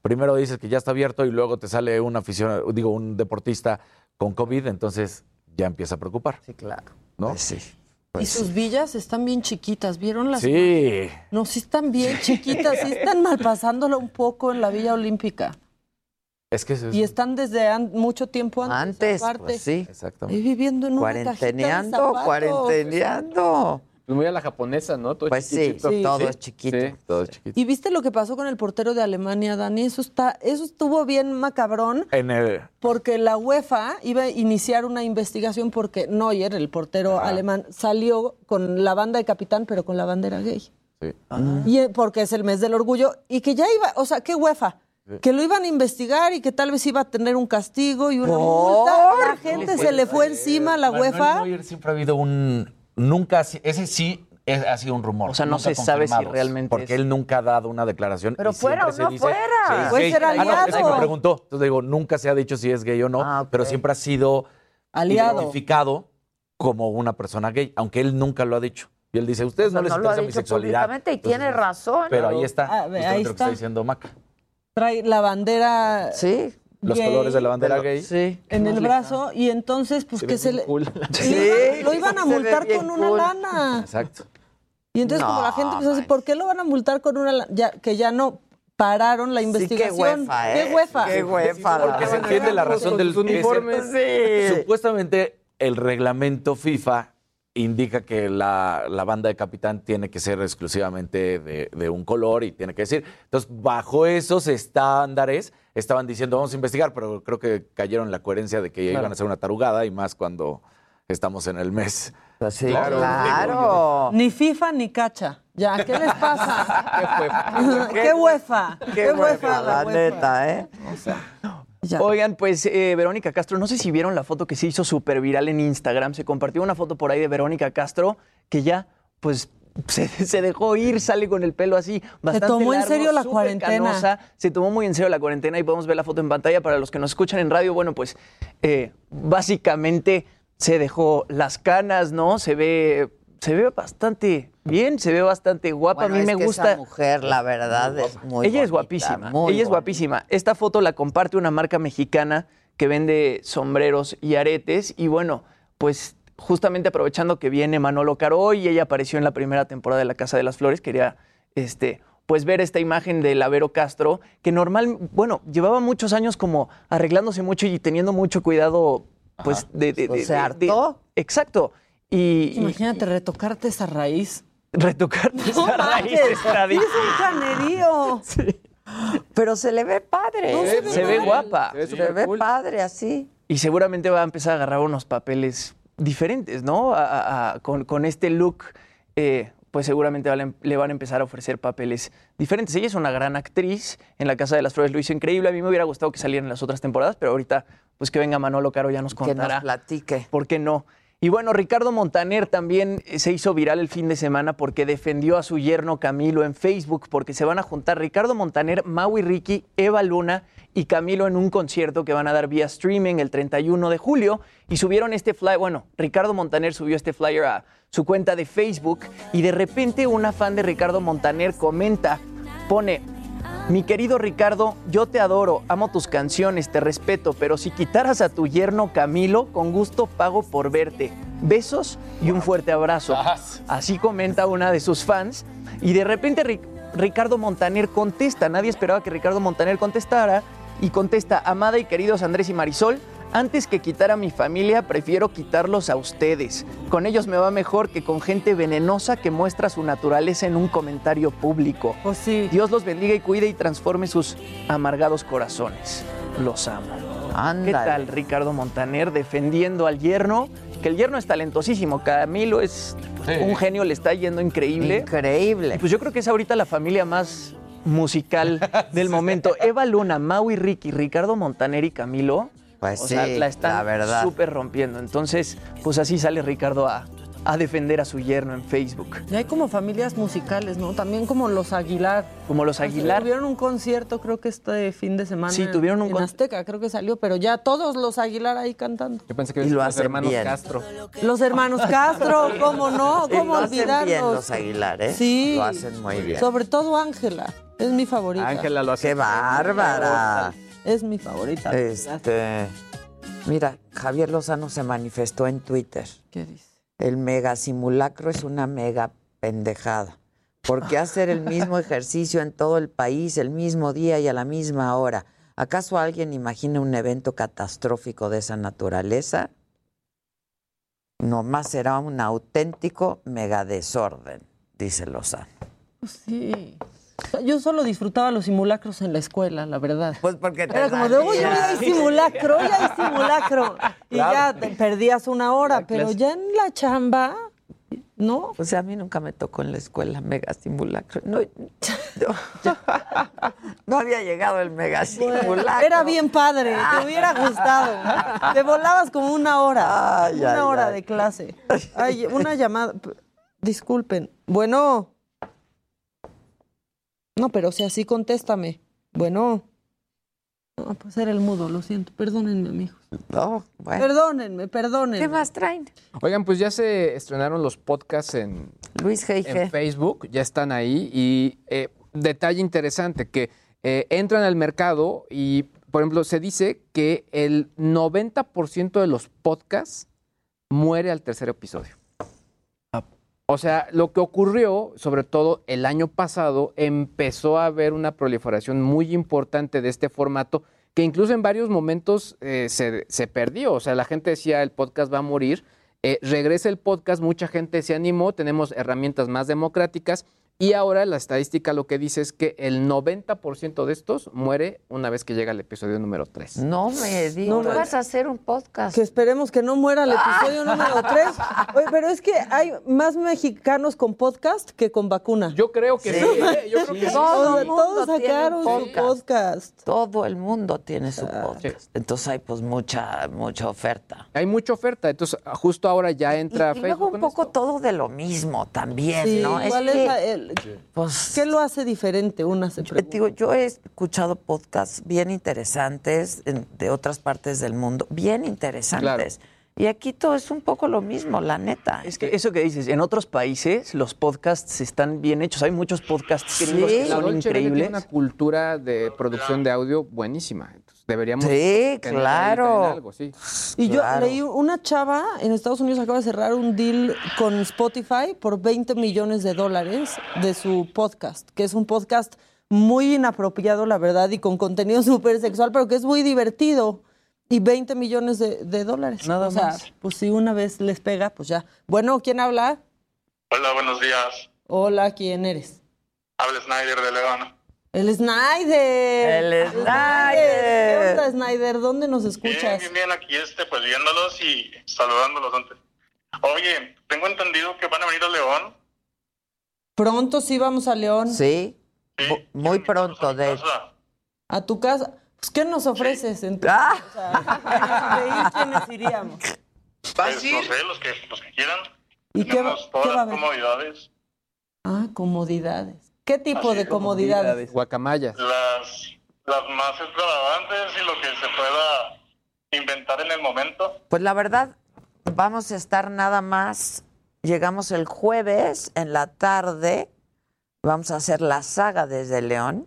primero dices que ya está abierto y luego te sale un aficionado, digo, un deportista con COVID, entonces ya empieza a preocupar. Sí, claro. ¿No? sí. y sus villas están bien chiquitas, ¿vieron las? Sí. No, sí están bien chiquitas, sí están malpasándolo un poco en la Villa Olímpica. Es que es, Y están desde an- mucho tiempo antes. Antes, aparte. pues sí. Exactamente. Ahí viviendo en una de Cuarenteneando, cuarenteneando. Pues muy a la japonesa, ¿no? Todo Pues sí, chiquitito. sí, todo es chiquito. Sí. todo es chiquito. ¿Y viste lo que pasó con el portero de Alemania, Dani? Eso está, eso estuvo bien macabrón. En el, Porque la UEFA iba a iniciar una investigación porque Neuer, el portero alemán, salió con la banda de capitán, pero con la bandera gay. sí. Y eh, porque es el mes del orgullo. Y que ya iba, o sea, ¿qué UEFA? Que lo iban a investigar y que tal vez iba a tener un castigo y una multa. La gente se le fue encima a la Manuel UEFA. Neuer siempre ha habido un. Nunca, ese sí es- ha sido un rumor. O sea, no se sabe si realmente Porque es- él nunca ha dado una declaración. Pero y fuera o se no fuera. Puede gay. ser Ah, no, es que aliado. me preguntó. Entonces digo, nunca se ha dicho si es gay o no, Ah, pero siempre ha sido Aliado. identificado como una persona gay, aunque él nunca lo ha dicho. Y él dice, ustedes O sea, no les no interesa mi sexualidad. y Entonces, tiene razón. Pero ahí está, Ah, justamente ahí lo que está. está diciendo Maca. Trae la bandera Sí. Los Gay. colores de la bandera gay. Sí. en el brazo y entonces, pues que se le. Cool. Sí, lo iban- lo iban a se multar con una lana. Exacto. Y entonces, como la gente empezó a decir, ¿por qué lo van a multar con una lana? Ya, que ya no pararon la Sí, qué investigación. huefa, ¿eh? ¿Qué huefa? Qué huefa. la Porque se entiende la razón del Sí. Supuestamente el reglamento FIFA indica que la, la banda de capitán tiene que ser exclusivamente de, de un color y tiene que decir. Entonces, bajo esos estándares, estaban diciendo, vamos a investigar, pero creo que cayeron en la coherencia de que iban a hacer una tarugada y más cuando estamos en el mes. Pues sí, Claro. claro. Ni FIFA ni cacha. Ya, ¿qué les pasa? ¿Qué ¿Qué huefa? Qué huefa, la la huefa? neta, ¿eh? Ya. Oigan, pues eh, Verónica Castro, no sé si vieron la foto que se hizo súper viral en Instagram. Se compartió una foto por ahí de Verónica Castro que ya, pues, se, se dejó ir, sale con el pelo así. Bastante tomó en largo, serio la cuarentena. canosa. Se tomó muy en serio la cuarentena y podemos ver la foto en pantalla. Para los que nos escuchan en radio, bueno, pues, eh, básicamente se dejó las canas, ¿no? Se ve, se ve bastante bien, se ve bastante guapa. Bueno, A mí es me que gusta. Esa mujer, la verdad, es muy Ella es guapísima. muy Ella es guapísima. Esta foto la comparte una marca mexicana que vende sombreros y aretes. Y bueno, pues justamente aprovechando que viene Manolo Caro y ella apareció en la primera temporada de La Casa de las Flores, quería este, pues ver esta imagen de Lavero Castro, que normal, bueno, llevaba muchos años como arreglándose mucho y teniendo mucho cuidado, pues de... de- O de- se de- exacto. Y, y Imagínate retocarte esa raíz. Retocarte No esa raíz Es un canerío. Pero se le ve padre. No, ¿eh? se Se ve mal. guapa. Se ve Se ve cool. padre así. y seguramente va a empezar a agarrar unos papeles diferentes, ¿no? A- a- a- con, con este look, eh, pues seguramente le van a empezar a ofrecer papeles diferentes. Ella es una gran actriz, en La Casa de las Flores lo hizo increíble, a mí me hubiera gustado que saliera en las otras temporadas, pero ahorita, pues que venga Manolo Caro ya nos Que nos contará. platique. ¿Por qué no? Y bueno, Ricardo Montaner también eh, se hizo viral el fin de semana porque defendió a su yerno Camilo en Facebook, porque se van a juntar Ricardo Montaner, Maui Ricky, Eva Luna y Camilo en un concierto que van a dar vía streaming el 31 de julio. Y subieron este flyer, bueno, Ricardo Montaner subió este flyer a su cuenta de Facebook y de repente una fan de Ricardo Montaner comenta, pone, mi querido Ricardo, yo te adoro, amo tus canciones, te respeto, pero si quitaras a tu yerno Camilo, con gusto pago por verte. Besos y un fuerte abrazo. Así comenta una de sus fans. Y de repente Ri- Ricardo Montaner contesta, nadie esperaba que Ricardo Montaner contestara, y contesta, amada y queridos Andrés y Marisol, antes que quitar a mi familia, prefiero quitarlos a ustedes. Con ellos me va mejor que con gente venenosa que muestra su naturaleza en un comentario público. Dios los bendiga y cuide y transforme sus amargados corazones. Los amo. ¿Qué tal Ricardo Montaner defendiendo al yerno? Que el yerno es talentosísimo. Camilo es Sí. un genio, le está yendo increíble. Increíble. Y pues yo creo que es ahorita la familia más musical del momento. Eva Luna, Maui Ricky, Ricardo Montaner y Camilo. Pues o sea, sí, la están la verdad. súper rompiendo. Entonces, pues así sale Ricardo a, a defender a su yerno en Facebook. Y hay como familias musicales, ¿no? También como los Aguilar. Como los Aguilar. Tuvieron un concierto, creo que este fin de semana. Sí, tuvieron un en con- Azteca, creo que salió, pero ya todos los Aguilar ahí cantando. Yo pensé que Y lo los hacen hermanos bien. Castro. Los hermanos Castro, ¿cómo no? Y ¿Cómo lo hacen olvidarlos? bien los Aguilar, ¿eh? Sí. Lo hacen muy bien. Sobre todo Ángela, es mi favorita. Ángela lo hace. ¡Qué bárbara! Es mi favorita. Este, mira, Javier Lozano se manifestó en Twitter. ¿Qué dice? El mega simulacro es una mega pendejada. ¿Por qué hacer el mismo ejercicio en todo el país el mismo día y a la misma hora? ¿Acaso alguien imagina un evento catastrófico de esa naturaleza? Nomás será un auténtico mega desorden, dice Lozano. Sí. Yo solo disfrutaba los simulacros en la escuela, la verdad. Pues porque te Era como de, uy, hoy salía". hay simulacro, hoy hay simulacro. Y Claro. ya te perdías una hora, pero ya en la chamba, ¿no? O sea, a mí nunca me tocó en la escuela mega simulacro. No, no, no había llegado el mega simulacro. Era bien padre, te hubiera gustado. Te volabas como una hora, Ay, una ay, hora ay. de clase. Ay, una llamada. Disculpen. Bueno. No, pero o sea, sí contéstame. Bueno. No, pues era el mudo, lo siento. Perdónenme, amigos. No, bueno. Perdónenme, perdónenme. ¿Qué más traen? Oigan, pues ya se estrenaron los podcasts en, Luis G. en Facebook, ya están ahí. Y eh, detalle interesante, que eh, entran al mercado y, por ejemplo, se dice que el 90% de los podcasts muere al tercer episodio. O sea, lo que ocurrió, sobre todo el año pasado, empezó a haber una proliferación muy importante de este formato que incluso en varios momentos eh, se, se perdió. O sea, la gente decía, el podcast va a morir. Eh, regresa el podcast, mucha gente se animó, tenemos herramientas más democráticas y ahora la estadística lo que dice es que el 90% de estos muere una vez que llega el episodio número 3. No me digas. No, ¿Tú no. vas a hacer un podcast? Que esperemos que no muera el episodio número 3. Oye, pero es que hay más mexicanos con podcast que con vacuna. Yo creo que sí, ¿eh? yo creo que sí. Todo el mundo Todos tiene sacaron un su podcast. Todo el mundo tiene su podcast. Entonces hay pues mucha, mucha oferta. Hay mucha oferta, entonces justo ahora ya entra Y Facebook. luego un con poco todo de lo mismo también, Sí, ¿no? ¿cuál es es que, la- el- pues, ¿Qué lo hace diferente? Una se yo, digo, yo he escuchado podcasts bien interesantes en- de otras partes del mundo, bien interesantes. Y aquí todo es un poco lo mismo, la neta. Es que eso que dices, en otros países los podcasts están bien hechos. Hay muchos podcasts gringos que La son Dolce Vele increíbles. tiene una cultura de producción de audio buenísima. Deberíamos Sí, claro. algo, sí. Y yo leí una chava en Estados Unidos acaba de cerrar un deal con Spotify por 20 millones de dólares de su podcast, que es un podcast muy inapropiado, la verdad, y con contenido súper sexual, pero que es muy divertido. Y 20 millones de, de dólares. Nada o sea, más. pues si una vez les pega, pues ya. Bueno, ¿quién habla? Hola, buenos días. Hola, ¿quién eres? Habla Snyder de León. El Snyder. El Snyder. ¿Qué onda, Snyder? ¿Dónde nos Bien, escuchas? bien, bien, aquí este, pues viéndolos y saludándolos antes. Oye, tengo entendido que van a venir a León. Pronto sí vamos a León. Sí. Mu- Muy pronto, de hecho. A tu casa. Pues, ¿qué nos ofreces? entonces? Ah. O sea, de ir, ¿quiénes iríamos? Pues, no sé, los que, los que quieran. ¿Y qué va, Tenemos qué todas va a haber? comodidades. Ah, comodidades. ¿Qué tipo de comodidades? Guacamayas. Las, las más extravagantes y lo que se pueda inventar en el momento. Pues la verdad, vamos a estar nada más. Llegamos el jueves en la tarde. Vamos a hacer la saga desde León.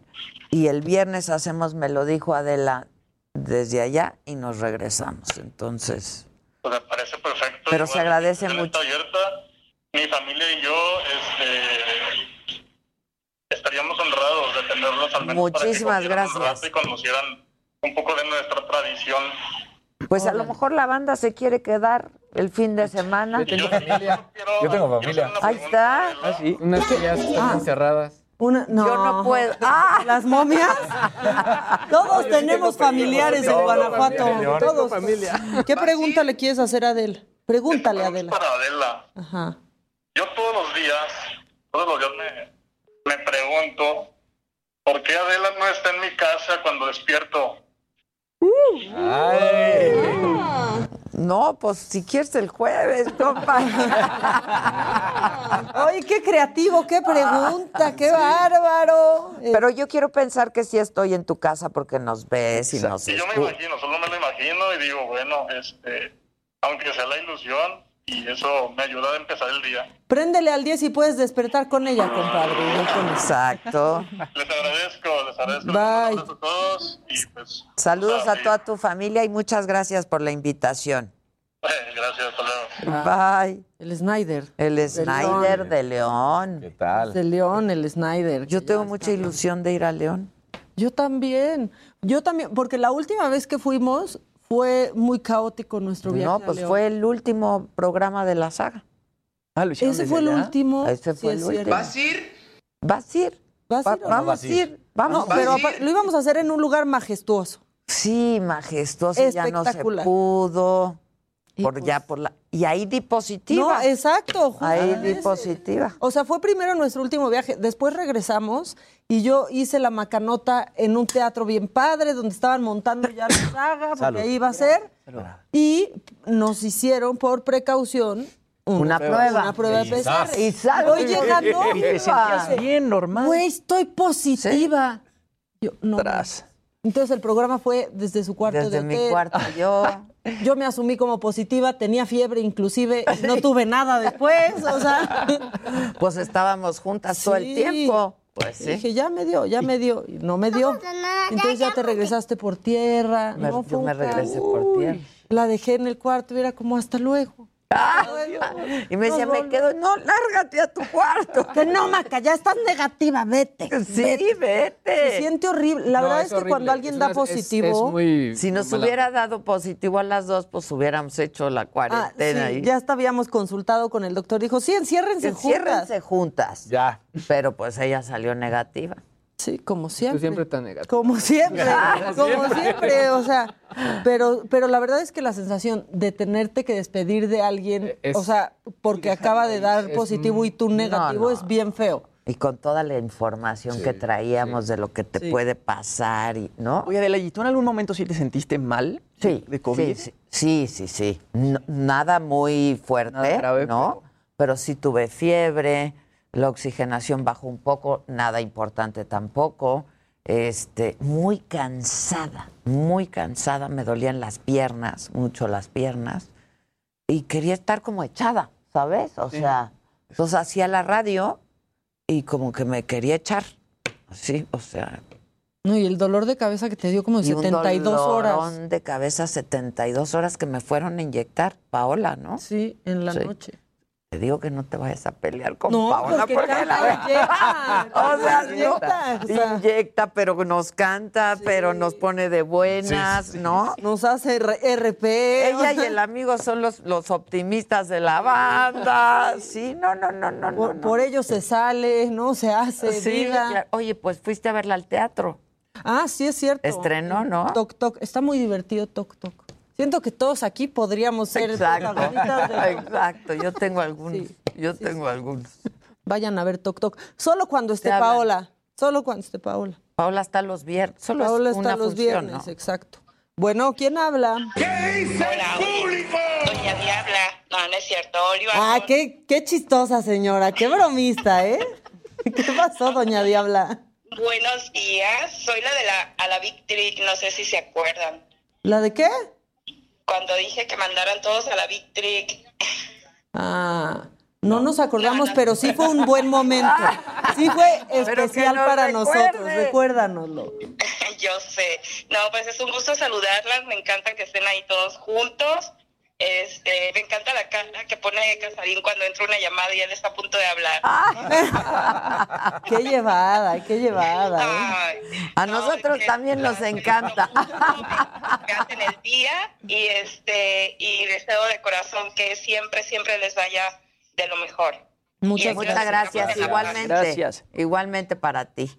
Y el viernes hacemos, me lo dijo Adela, desde allá y nos regresamos. Entonces, Pues me parece perfecto. Pero se agradece mucho. Está abierta. Mi familia y yo este, al menos Muchísimas para que gracias. y conocieran un poco de nuestra tradición. pues a lo mejor la banda se quiere quedar el fin de semana. Yo tengo familia. Yo tengo familia. Ahí está. Ah, sí. Unas tías están Ah. encerradas. Una, no. Yo no puedo. ¡Ah! ¿Las momias? Todos tenemos familiares en Guanajuato. Todos. ¿Qué pregunta le quieres hacer a Adela? Pregúntale a Adela. Para Adela, Ajá. yo todos los días, todos los días me, me pregunto por qué Adela no está en mi casa cuando despierto. No, pues si quieres el jueves, compa. Oye, qué creativo, qué pregunta, qué bárbaro. Pero yo quiero pensar que sí estoy en tu casa porque nos ves y nos Y yo me imagino, solo me lo imagino y digo, bueno, este, aunque sea la ilusión, y eso me ayuda a empezar el día. Préndele al 10 y puedes despertar con ella, compadre. con. Exacto. Les agradezco, les agradezco Bye. un abrazo a todos y pues Saludos a toda tu familia y muchas gracias por la invitación. gracias, hasta luego. Bye. El Snyder. El Snyder León. de León. ¿Qué tal? De León, el Snyder. Yo tengo mucha ilusión de ir a León. Yo también. Yo también, porque la última vez que fuimos fue muy caótico nuestro viaje. No, a pues León. fue el último programa de la saga. Ah, lo hicieron Ese fue el allá. último. Ese sí fue el último. ¿Vas a ir? ¿Vas a ir? ¿Vas a Va- ir no? vamos vas a ir? ir. Vamos. No, pero lo íbamos a hacer en un lugar majestuoso. Sí, majestuoso, ya no se Espectacular. pudo. Y Por pues- ya por la y ahí di No, positiva. exacto. ahí justamente. di positiva. O sea, fue primero nuestro último viaje, después regresamos y yo hice la macanota en un teatro bien padre donde estaban montando ya la saga, porque Salud. ahí iba a ser. Y nos hicieron por precaución Una prueba. Una prueba de. PCR. Y sal- Voy llegando. Y te sentías bien normal. Güey, estoy positiva. Yo, no. Tras. Entonces el programa fue desde su cuarto Desde de mi hotel. cuarto yo. Yo me asumí como positiva, tenía fiebre inclusive, no tuve nada después, o sea. Pues estábamos juntas todo el tiempo. Pues sí. Dije, ya me dio, ya me dio. Y no me dio. Entonces ya te regresaste por tierra. Me- no, yo me regresé por tierra. La dejé en el cuarto y era como hasta luego. Y me decía, me quedo, no, lárgate a tu cuarto. Que no, Maca, ya estás negativa, vete. Sí, Se vete. siente horrible. La No, verdad es es, que cuando alguien Es da es- positivo. es muy Si nos mala- hubiera dado positivo a las dos, pues hubiéramos hecho la Ah, cuarentena. sí, ahí. ya hasta habíamos consultado con el doctor. Dijo, sí, enciérrense juntas. Enciérrense juntas. Ya. Pero pues ella salió negativa. Sí, como Tú siempre. siempre tan negativo. Como siempre, como siempre, o sea, pero, pero la verdad es que la sensación de tenerte que despedir de alguien, Es- o sea, porque acaba de dar es- positivo y tú negativo, no. es bien feo. Y con toda la información que traíamos de lo que te Sí. puede pasar, y, ¿no? Oye, Adela, ¿y tú en algún momento sí te sentiste mal Sí, de COVID? sí, sí, sí, sí. No- nada muy fuerte, Nada grave, ¿no? Pero sí tuve fiebre, la oxigenación bajó un poco, nada importante tampoco. Este, muy cansada, muy cansada, me dolían las piernas, mucho las piernas, y quería estar como echada, ¿sabes? O sea, entonces hacía la radio y como que me quería echar, sí, o sea, No, y el dolor de cabeza que te dio como y un 72 horas. dolorón de cabeza 72 horas que me fueron a inyectar, Paola, ¿no? Sí, en la Sí. noche. Te digo que no te vayas a pelear con No, Paola porque porque canta, la inyecta, o sea, inyecta, no, o sea. inyecta, pero nos canta, pero nos pone de buenas, ¿no? Nos hace R- RP. Ella y el amigo son los, los optimistas de la banda. Sí, no, no, no, no. Por, no, por ello se sale, ¿no? Se hace Sí, vida. claro. Oye, pues fuiste a verla al teatro. Ah, sí, es cierto. Estrenó, ¿no? Toc Toc. Está muy divertido Toc Toc. Siento que todos aquí podríamos ser Exacto. de- Exacto. Yo tengo algunos. Yo tengo algunos. Vayan a ver Toc Toc. Solo cuando esté. Paola. Solo cuando esté Paola. Paola está los viernes. Solo Paola es está una los función, viernes, ¿no? exacto. Bueno, ¿quién habla? Hola, público? Doña Diabla. No, no es cierto. Oliva. Ah, qué, qué chistosa señora, qué bromista, ¿eh? ¿Qué pasó, doña Diabla? Buenos días. Soy la de la, a la Big Trick. No sé si se acuerdan. ¿La de qué? Cuando dije que mandaran todos a la Big Trick. Ah, no nos acordamos, pero sí fue un buen momento. Sí fue especial nos para recuerde. nosotros, recuérdanoslo. Yo sé. No, pues es un gusto saludarlas. Me encanta que estén ahí todos juntos. Este, me encanta la cara que pone Casarín cuando entra una llamada y él está a punto de hablar. Qué llevada, qué llevada. ¿eh? A nosotros también nos encanta. que hacen el día y este y deseo de corazón que siempre siempre les vaya de lo mejor. Muchas, Y gracias. Igualmente. Gracias. Igualmente para ti.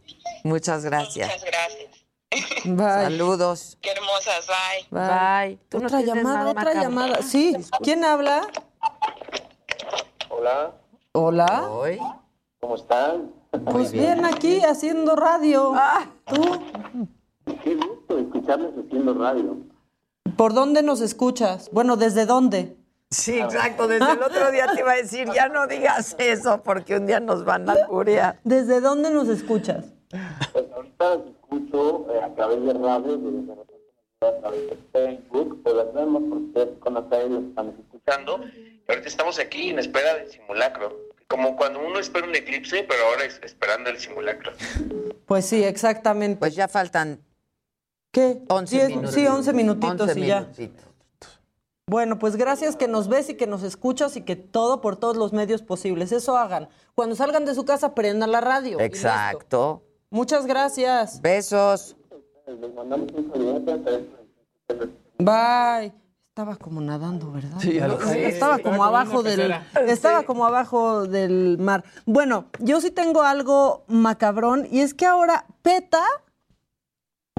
Muchas gracias. Muchas gracias. Saludos. Qué hermosas, bye. Bye. ¿Tú no Otra llamada, otra llamada. Sí, ¿quién habla? Hola, Hola. ¿cómo están? Pues bien, aquí haciendo radio. Ah. ¿Tú? Qué gusto escucharles haciendo radio. ¿Por dónde nos escuchas? Bueno, ¿desde dónde? Sí, exacto. Desde el otro día te iba a decir, ya no digas eso porque un día nos van a curear. ¿Desde dónde nos escuchas? Pues ahorita escucho eh, a través de radio, desde a través de Facebook, pero las vemos por ustedes con ustedes los están escuchando. Y ahorita estamos aquí en espera del simulacro. Como cuando uno espera un eclipse, pero ahora es esperando el simulacro. Pues sí, exactamente. Pues ya faltan. ¿Qué? 11 sí, minutos. Sí, 11 minutitos 11 y ya. minutitos. Bueno, pues gracias que nos ves y que nos escuchas y que todo por todos los medios posibles. Eso hagan. Cuando salgan de su casa, prendan la radio. y listo. Exacto. Muchas gracias. Besos. Les mandamos un saludo a Bye. Estaba como nadando, ¿verdad? Sí, así. estaba Sí, como estaba como abajo del estaba como abajo del mar. Bueno, yo sí tengo algo macabrón y es que ahora PETA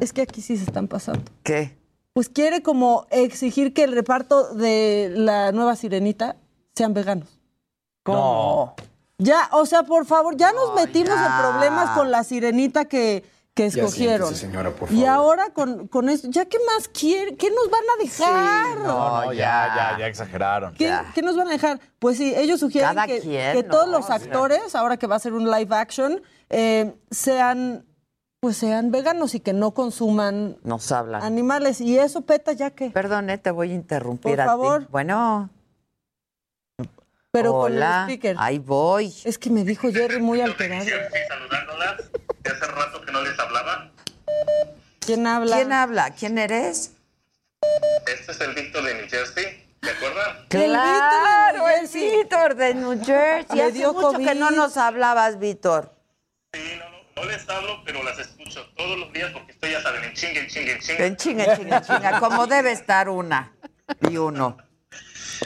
es que aquí sí se están pasando. ¿Qué? Pues quiere como exigir que el reparto de la nueva sirenita sean veganos. ¿Cómo? Ya, o sea, por favor, ya nos metimos ya. en problemas con la sirenita que, que Ya escogieron. siéntese, señora, por Y favor. ahora con, con esto, ¿ya qué más quieren? ¿Qué nos van a dejar? No, ya, ya, ya exageraron. ¿Qué, qué nos van a dejar? Pues sí, ellos sugieren Cada que, quien, que ¿no? todos los actores, ahora que va a ser un live action, eh, sean, pues sean veganos y que no consuman Nos hablan. animales. Y eso peta ya que. Perdón, eh, te voy a interrumpir Por a favor. ti. Bueno. Pero con el Hola. speaker. Ahí voy. Es que me dijo Jerry muy alterado. saludándolas. De hace rato que no les hablaba. ¿Quién habla? ¿Quién habla? ¿Quién eres? Este es el Víctor de New Jersey. ¿Se acuerdan? Claro, el. Víctor de New Jersey. Hace dio mucho que no nos hablabas, Víctor. No les hablo, pero las escucho todos los días porque estoy, ya saben, en chingue, en chingue, en chingue. En chinga, en chinga, en chinga. Como debe estar una y uno.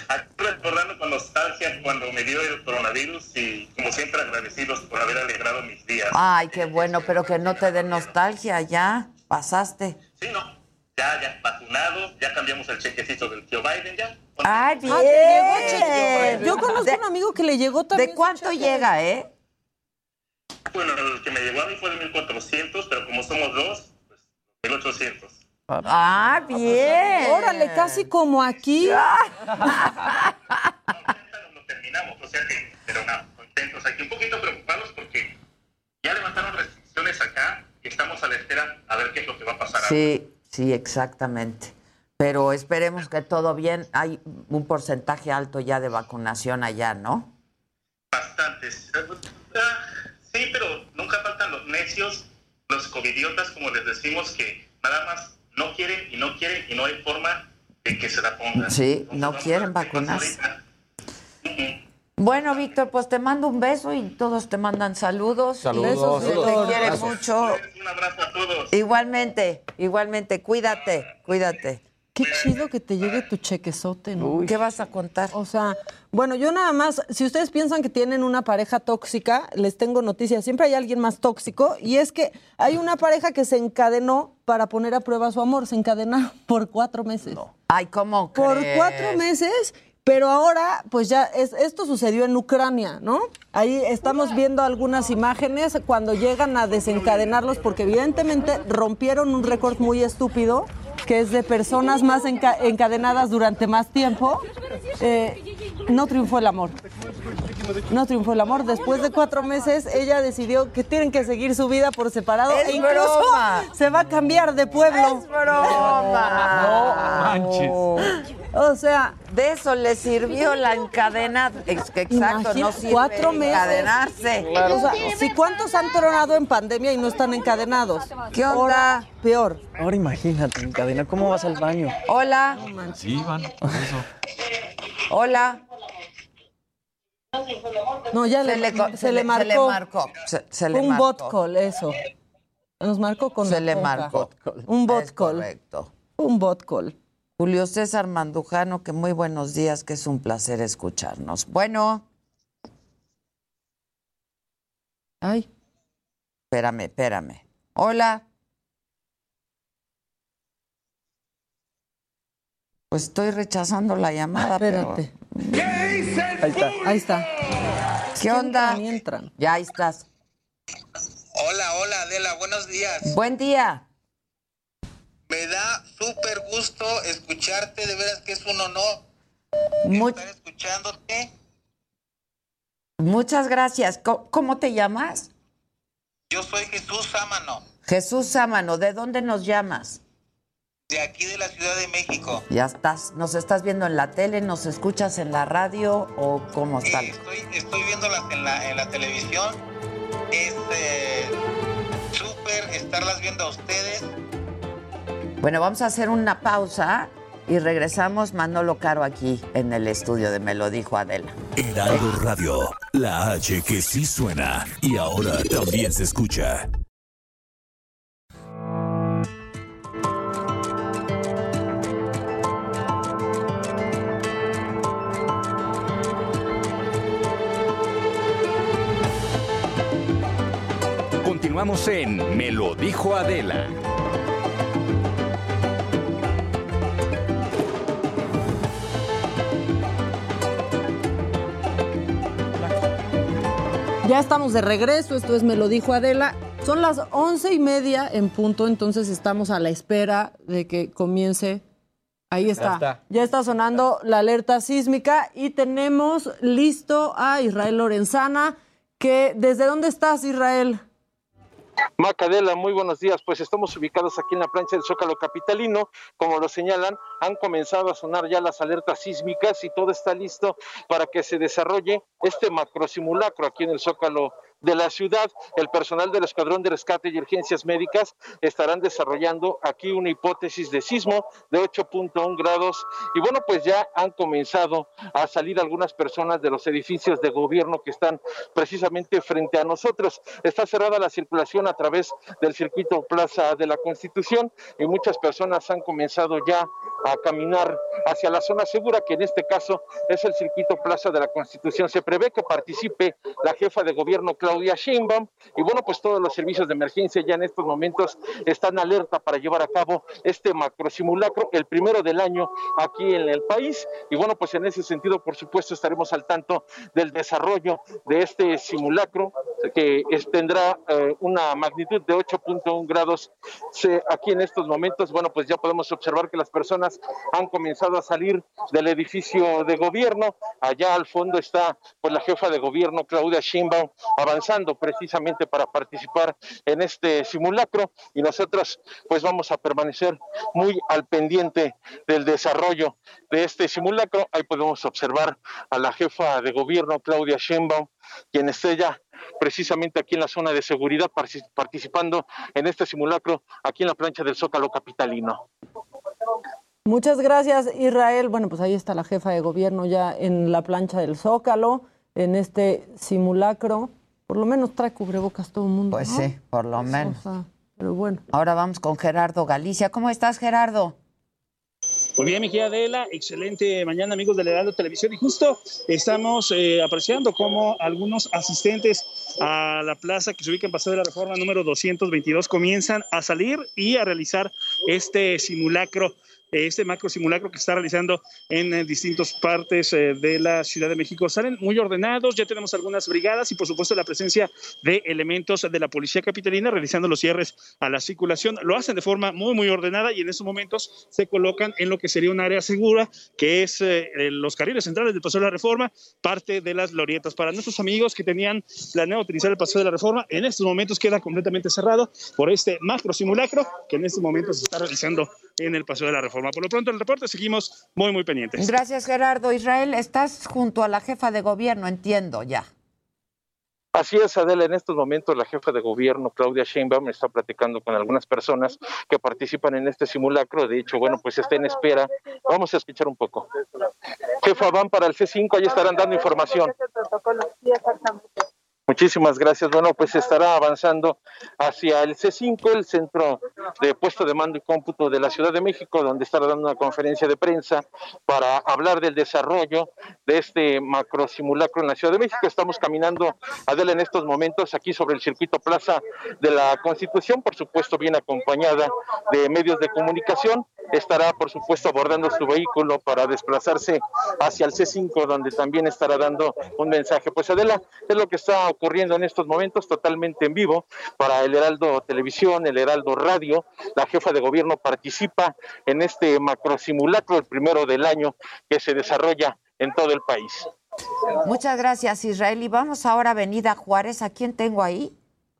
Aquí recordando con nostalgia cuando me dio el coronavirus y como siempre agradecidos por haber alegrado mis días. Ay, qué bueno, pero que no te dé nostalgia, ya. Pasaste. Sí, no. Ya, ya, vacunados, ya cambiamos el chequecito del tío Biden, ya. Ay, bien. Ah, te llegó cheque. Yo conozco De- un amigo que le llegó también. ¿De cuánto llega, eh? Bueno, el que me llegó a mí fue de 1400, pero como somos dos, pues 1800. Ah, bien. Órale, casi como aquí. Lo terminamos, o sea que, pero nada, contentos. Aquí un poquito preocupados porque ya levantaron restricciones acá y estamos a la espera a ver qué es lo que va a pasar. Sí, sí, exactamente. Pero esperemos que todo bien. Hay un porcentaje alto ya de vacunación allá, ¿no? Bastantes. Ah, Sí, pero nunca faltan los necios, los covidiotas, como les decimos, que nada más no quieren y no quieren y no hay forma de que se la pongan. Sí, no quieren vacunarse. Bueno, Víctor, pues te mando un beso y todos te mandan saludos. Saludos. Besos, te mucho. Un abrazo a todos. Igualmente, igualmente, cuídate, cuídate. Qué chido que te llegue tu chequezote, ¿no? ¿Qué vas a contar? O sea, bueno, yo nada más, si ustedes piensan que tienen una pareja tóxica, les tengo noticias. Siempre hay alguien más tóxico y es que hay una pareja que se encadenó para poner a prueba su amor. Se encadenaron por cuatro meses. Ay, ¿cómo Por crees? cuatro meses. Pero ahora, pues ya, es, esto sucedió en Ucrania, ¿no? Ahí estamos viendo algunas imágenes cuando llegan a desencadenarlos, porque evidentemente rompieron un récord muy estúpido, que es de personas más enca- encadenadas durante más tiempo. Eh, no triunfó el amor. No triunfó el amor. Después de cuatro meses, ella decidió que tienen que seguir su vida por separado Es e incluso broma. se va a cambiar de pueblo. Es broma. No manches. O sea, de eso le sirvió la encadenada. Ex- Exacto, no sirve cuatro meses. encadenarse. O sea, si cuántos han tronado en pandemia y no están encadenados. ¿Qué onda? Peor. Ahora imagínate, encadena, ¿cómo vas al baño? Hola, Sí, van. por eso. hola. No, ya Se le, se, se le le- marcó. se le marcó, se- se le un marcó. bot call, eso. Nos marcó con Se le marcó. Un bot Es call. correcto. Un bot call. Julio César Mandujano, que muy buenos días, que es un placer escucharnos. Bueno. Ay. Espérame, espérame. Hola. Pues estoy rechazando la llamada. Espérate. Ahí está. Ahí está. ¿Qué onda? Entran. Ya ahí estás. Hola, hola Adela, buenos días. Buen día. Me da súper gusto escucharte, de veras que es un honor Mu- estar escuchándote. muchas gracias. ¿Cómo, cómo te llamas? Yo soy Jesús Sámano, Jesús Sámano. ¿De dónde nos llamas? De aquí de la Ciudad de México. Ya estás. ¿Nos estás viendo en la tele? ¿Nos escuchas en la radio? ¿O cómo está? Sí, estoy, estoy viéndolas en la, en la televisión. Es eh, súper estarlas viendo a ustedes. Bueno, vamos a hacer una pausa y regresamos Manolo Caro aquí en el estudio de Me lo dijo Adela. Heraldo Radio, la H que sí suena y ahora también se escucha. Continuamos en Me lo dijo Adela. Ya estamos de regreso, esto es Me lo dijo Adela. Son las once y media en punto, entonces estamos a la espera de que comience. Ahí está. está. Ya está sonando la alerta sísmica y tenemos listo a Israel Lorenzana, que ¿desde dónde estás, Israel? Macadela, muy buenos días. Pues estamos ubicados aquí en la plancha del Zócalo Capitalino. Como lo señalan, han comenzado a sonar ya las alertas sísmicas y todo está listo para que se desarrolle este macrosimulacro aquí en el Zócalo de la ciudad. El personal del Escuadrón de Rescate y Urgencias Médicas estarán desarrollando aquí una hipótesis de sismo de 8.1 grados. Y bueno, pues ya han comenzado a salir algunas personas de los edificios de gobierno que están precisamente frente a nosotros. Está cerrada la circulación a través del circuito Plaza de la Constitución y muchas personas han comenzado ya a caminar hacia la zona segura, que en este caso es el circuito Plaza de la Constitución. Se prevé que participe la jefa de gobierno Claudia Sheinbaum y bueno, pues todos los servicios de emergencia ya en estos momentos están alerta para llevar a cabo este macro simulacro, el primero del año aquí en el país y bueno, pues en ese sentido, por supuesto, estaremos al tanto del desarrollo de este simulacro que tendrá eh, una magnitud de 8.1 grados Se- aquí en estos momentos. Bueno, pues ya podemos observar que las personas han comenzado a salir del edificio de gobierno. Allá al fondo está pues la jefa de gobierno Claudia Sheinbaum avanzando precisamente para participar en este simulacro y nosotros pues vamos a permanecer muy al pendiente del desarrollo de este simulacro. Ahí podemos observar a la jefa de gobierno Claudia Sheinbaum, quien esté ya precisamente aquí en la zona de seguridad partici- participando en este simulacro aquí en la plancha del Zócalo Capitalino. Muchas gracias, Israel. Bueno, pues ahí está la jefa de gobierno ya en la plancha del Zócalo. en este simulacro. Por lo menos trae cubrebocas todo el mundo. Pues ¿no? sí, por lo menos. sea, pero bueno. Ahora vamos con Gerardo Galicia. ¿Cómo estás, Gerardo? Muy bien, mi querida Adela, excelente mañana amigos del Heraldo Televisión y justo estamos eh, apreciando cómo algunos asistentes a la plaza que se ubica en Paseo de la Reforma número 222 comienzan a salir y a realizar este simulacro este macro simulacro que está realizando en eh, distintas partes eh, de la Ciudad de México. Salen muy ordenados, ya tenemos algunas brigadas y por supuesto la presencia de elementos de la Policía Capitalina realizando los cierres a la circulación. Lo hacen de forma muy, muy ordenada y en estos momentos se colocan en lo que sería un área segura, que es eh, los carriles centrales del Paseo de la Reforma, parte de las glorietas. Para nuestros amigos que tenían planeado utilizar el Paseo de la Reforma, en estos momentos queda completamente cerrado por este macro simulacro que en estos momentos se está realizando en el Paseo de la Reforma. Por lo pronto, en el reporte seguimos muy, muy pendientes. Gracias, Gerardo. Israel, estás junto a la jefa de gobierno, entiendo ya. Así es, Adela, en estos momentos la jefa de gobierno, Claudia Sheinbaum, está platicando con algunas personas que participan en este simulacro. De hecho, bueno, pues está en espera. Vamos a escuchar un poco. Jefa, van para el C5, ahí estarán dando información. Muchísimas gracias. Bueno, pues estará avanzando hacia el C5, el centro de puesto de mando y cómputo de la Ciudad de México, donde estará dando una conferencia de prensa para hablar del desarrollo de este macro simulacro en la Ciudad de México. Estamos caminando, Adela, en estos momentos aquí sobre el circuito Plaza de la Constitución, por supuesto, bien acompañada de medios de comunicación. Estará, por supuesto, abordando su vehículo para desplazarse hacia el C5, donde también estará dando un mensaje. Pues Adela, es lo que está ocurriendo en estos momentos totalmente en vivo para el Heraldo Televisión, el Heraldo Radio. La jefa de gobierno participa en este macro simulacro, el primero del año que se desarrolla en todo el país. Muchas gracias, Israel. Y vamos ahora a Avenida Juárez. ¿A quién tengo ahí?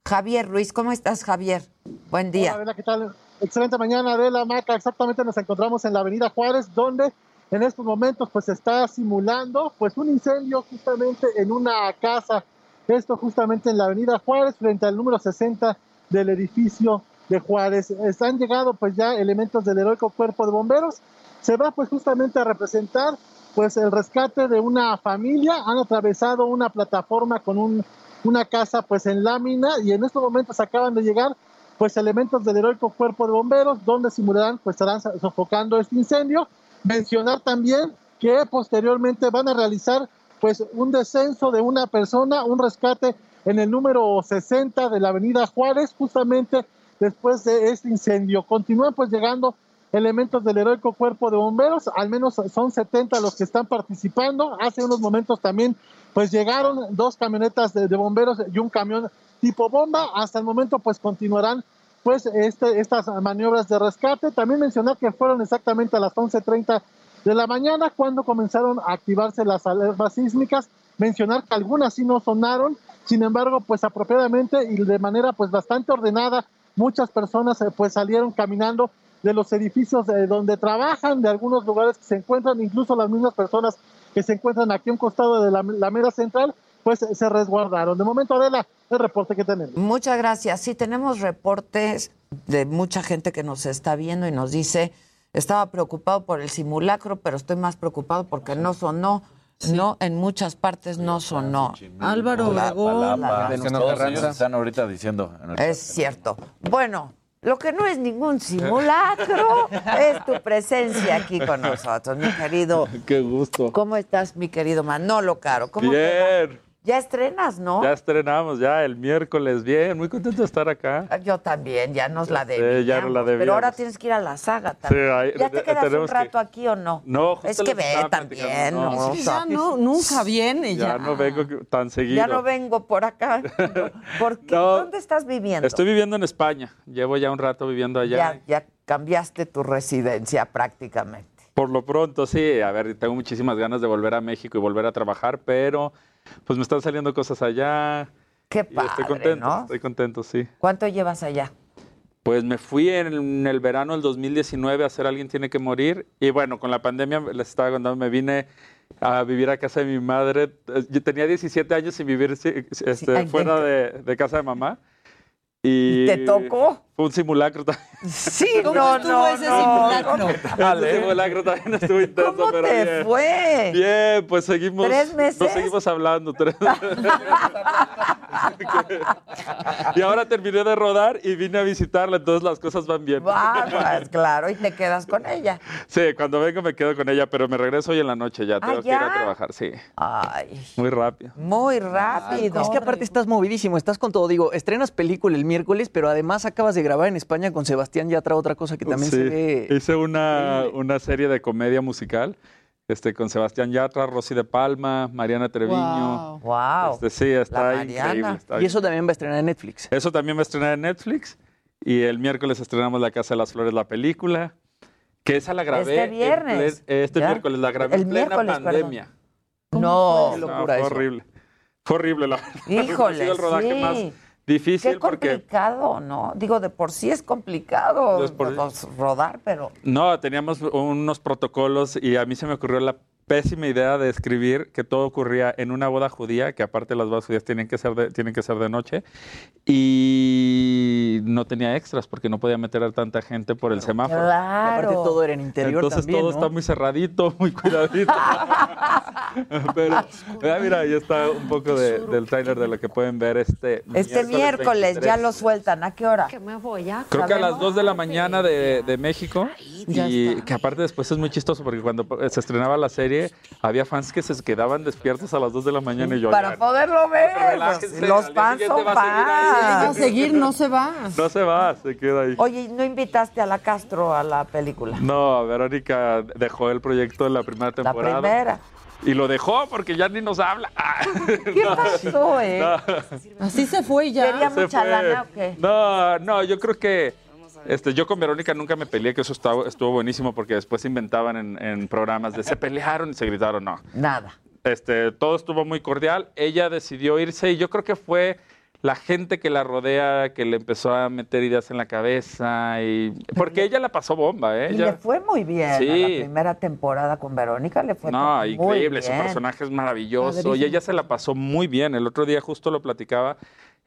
Javier Ruiz. ¿Cómo estás, Javier? Buen día. Hola, Adela, ¿qué tal? Excelente mañana, Adela Maca. Exactamente nos encontramos en la Avenida Juárez, donde en estos momentos pues se está simulando pues un incendio justamente en una casa. Esto justamente en la Avenida Juárez, frente al número 60 del edificio de Juárez. Han llegado pues ya elementos del heroico cuerpo de bomberos. Se va pues justamente a representar pues el rescate de una familia. Han atravesado una plataforma con un, una casa pues en lámina y en estos momentos acaban de llegar pues elementos del heroico cuerpo de bomberos donde simularán pues estarán sofocando este incendio. Mencionar también que posteriormente van a realizar pues un descenso de una persona, un rescate en el número 60 de la avenida Juárez, justamente después de este incendio. Continúan pues llegando elementos del heroico cuerpo de bomberos, al menos son 70 los que están participando. Hace unos momentos también pues llegaron dos camionetas de, de bomberos y un camión tipo bomba. Hasta el momento pues continuarán pues este, estas maniobras de rescate. También mencionar que fueron exactamente a las 11.30 de la mañana cuando comenzaron a activarse las alertas sísmicas. Mencionar que algunas sí no sonaron, sin embargo, pues apropiadamente y de manera pues bastante ordenada, muchas personas eh, pues salieron caminando de los edificios de donde trabajan, de algunos lugares que se encuentran, incluso las mismas personas que se encuentran aquí a un costado de la, la mera central, pues se resguardaron. De momento, Adela, el reporte que tenemos. Muchas gracias. Sí, tenemos reportes de mucha gente que nos está viendo y nos dice, estaba preocupado por el simulacro, pero estoy más preocupado porque no sonó. No, en muchas partes no sonó. Álvaro Obregón. Están ahorita diciendo. en el Es cierto. Bueno, lo que no es ningún simulacro es tu presencia aquí con nosotros, mi querido. Qué gusto. ¿Cómo estás, mi querido Manolo Caro? ¿Cómo te? Bien. Ya estrenas, ¿no? Ya estrenamos, ya el miércoles. Bien, muy contento de estar acá. Yo también, ya nos la Sí, debíamos. ya nos la Pero ahora tienes que ir a la saga también. Sí, ahí- ¿Ya te quedas un que- rato aquí o no? No, justo Es que ve también, ¿no? no, sí, sí. No, nunca viene ya. Ya no vengo tan seguido. ya no vengo por acá. ¿Por qué? No, ¿Dónde estás viviendo? Estoy viviendo en España. Llevo ya un rato viviendo allá. ya, ya cambiaste tu residencia prácticamente. Por lo pronto, sí. A ver, tengo muchísimas ganas de volver a México y volver a trabajar, pero pues me están saliendo cosas allá. Qué y padre, estoy contento, ¿no? estoy contento, sí. ¿Cuánto llevas allá? Pues me fui en el verano del 2019 a hacer Alguien tiene que morir y bueno, con la pandemia les estaba contando, me vine a vivir a casa de mi madre. Eh, Yo tenía 17 años sin vivir este, fuera de casa de mamá Y ¿Te tocó? Fue un simulacro también. Sí, ¿Cómo no, estuvo no, ese no. simulacro? Ese simulacro también estuvo intenso, ¿Cómo pero te bien. fue? Bien, pues seguimos. ¿Tres meses? Nos seguimos hablando. tres- y ahora terminé de rodar y vine a visitarla, entonces las cosas van bien. Bárbaro, claro, y te quedas con ella. Sí, cuando vengo me quedo con ella, pero me regreso hoy en la noche ya. Tengo que ir ¿ya? a trabajar, sí. Ay, Muy rápido. muy rápido. Es que aparte estás movidísimo, estás con todo. Digo, estrenas película el miércoles, pero además acabas de grabar en España con Sebastián Yatra, otra cosa que también Sí, se ve. Hice una, una serie de comedia musical este, con Sebastián Yatra, Rosy de Palma, Mariana Treviño. Wow. Este, sí, está La increíble. Está Y eso también va a estrenar en Netflix. Eso también va a estrenar en Netflix. Y el miércoles estrenamos La Casa de las Flores, la película. Que esa la grabé. Este viernes. este ¿Ya? miércoles la grabé El en plena pandemia. No. No, fue horrible. Fue horrible, la verdad. Híjole, Ha sido el rodaje sí. más difícil Qué porque complicado, ¿no? Digo, de por sí es complicado por- pues, rodar, pero No, teníamos unos protocolos y a mí se me ocurrió la pésima idea de escribir que todo ocurría en una boda judía, que aparte las bodas judías tienen que ser de, tienen que ser de noche, y no tenía extras porque no podía meter a tanta gente por el semáforo. Claro. Aparte todo era en interior Entonces también, todo ¿no? está muy cerradito, muy cuidadito. Pero ah, mira, ahí está un poco de- del trailer de lo que pueden ver este este miércoles ya 23. lo sueltan. ¿A qué hora? Creo que a las 2 de la mañana de, de México. Y que aparte después es muy chistoso porque cuando se estrenaba la serie, había fans que se quedaban despiertos a las 2 de la mañana y yo. Para "Ya, poderlo ver. Relájense, Los fans son va a seguir ahí". fans. Va a seguir, no se va. No se va, se queda ahí. Oye, ¿y ¿no invitaste a la Castro a la película? No, Verónica dejó el proyecto en la primera La temporada. primera. Y lo dejó porque ya ni nos habla. Ah, ¿Qué pasó, eh? no. Así se fue y ya. ¿Quería Se mucha fue. lana o qué? No, no, yo creo que este, yo con Verónica nunca me peleé, que eso estaba- estuvo buenísimo porque después inventaban en, en programas de se pelearon y se gritaron, no. Nada. Este, todo estuvo muy cordial. Ella decidió irse y yo creo que fue la gente que la rodea que le empezó a meter ideas en la cabeza y porque ella la pasó bomba, ¿eh? Y Ella- le fue muy bien. Sí. A la primera temporada con Verónica le fue No, muy increíble, su personaje es maravilloso y ella se la pasó muy bien. El otro día justo lo platicaba,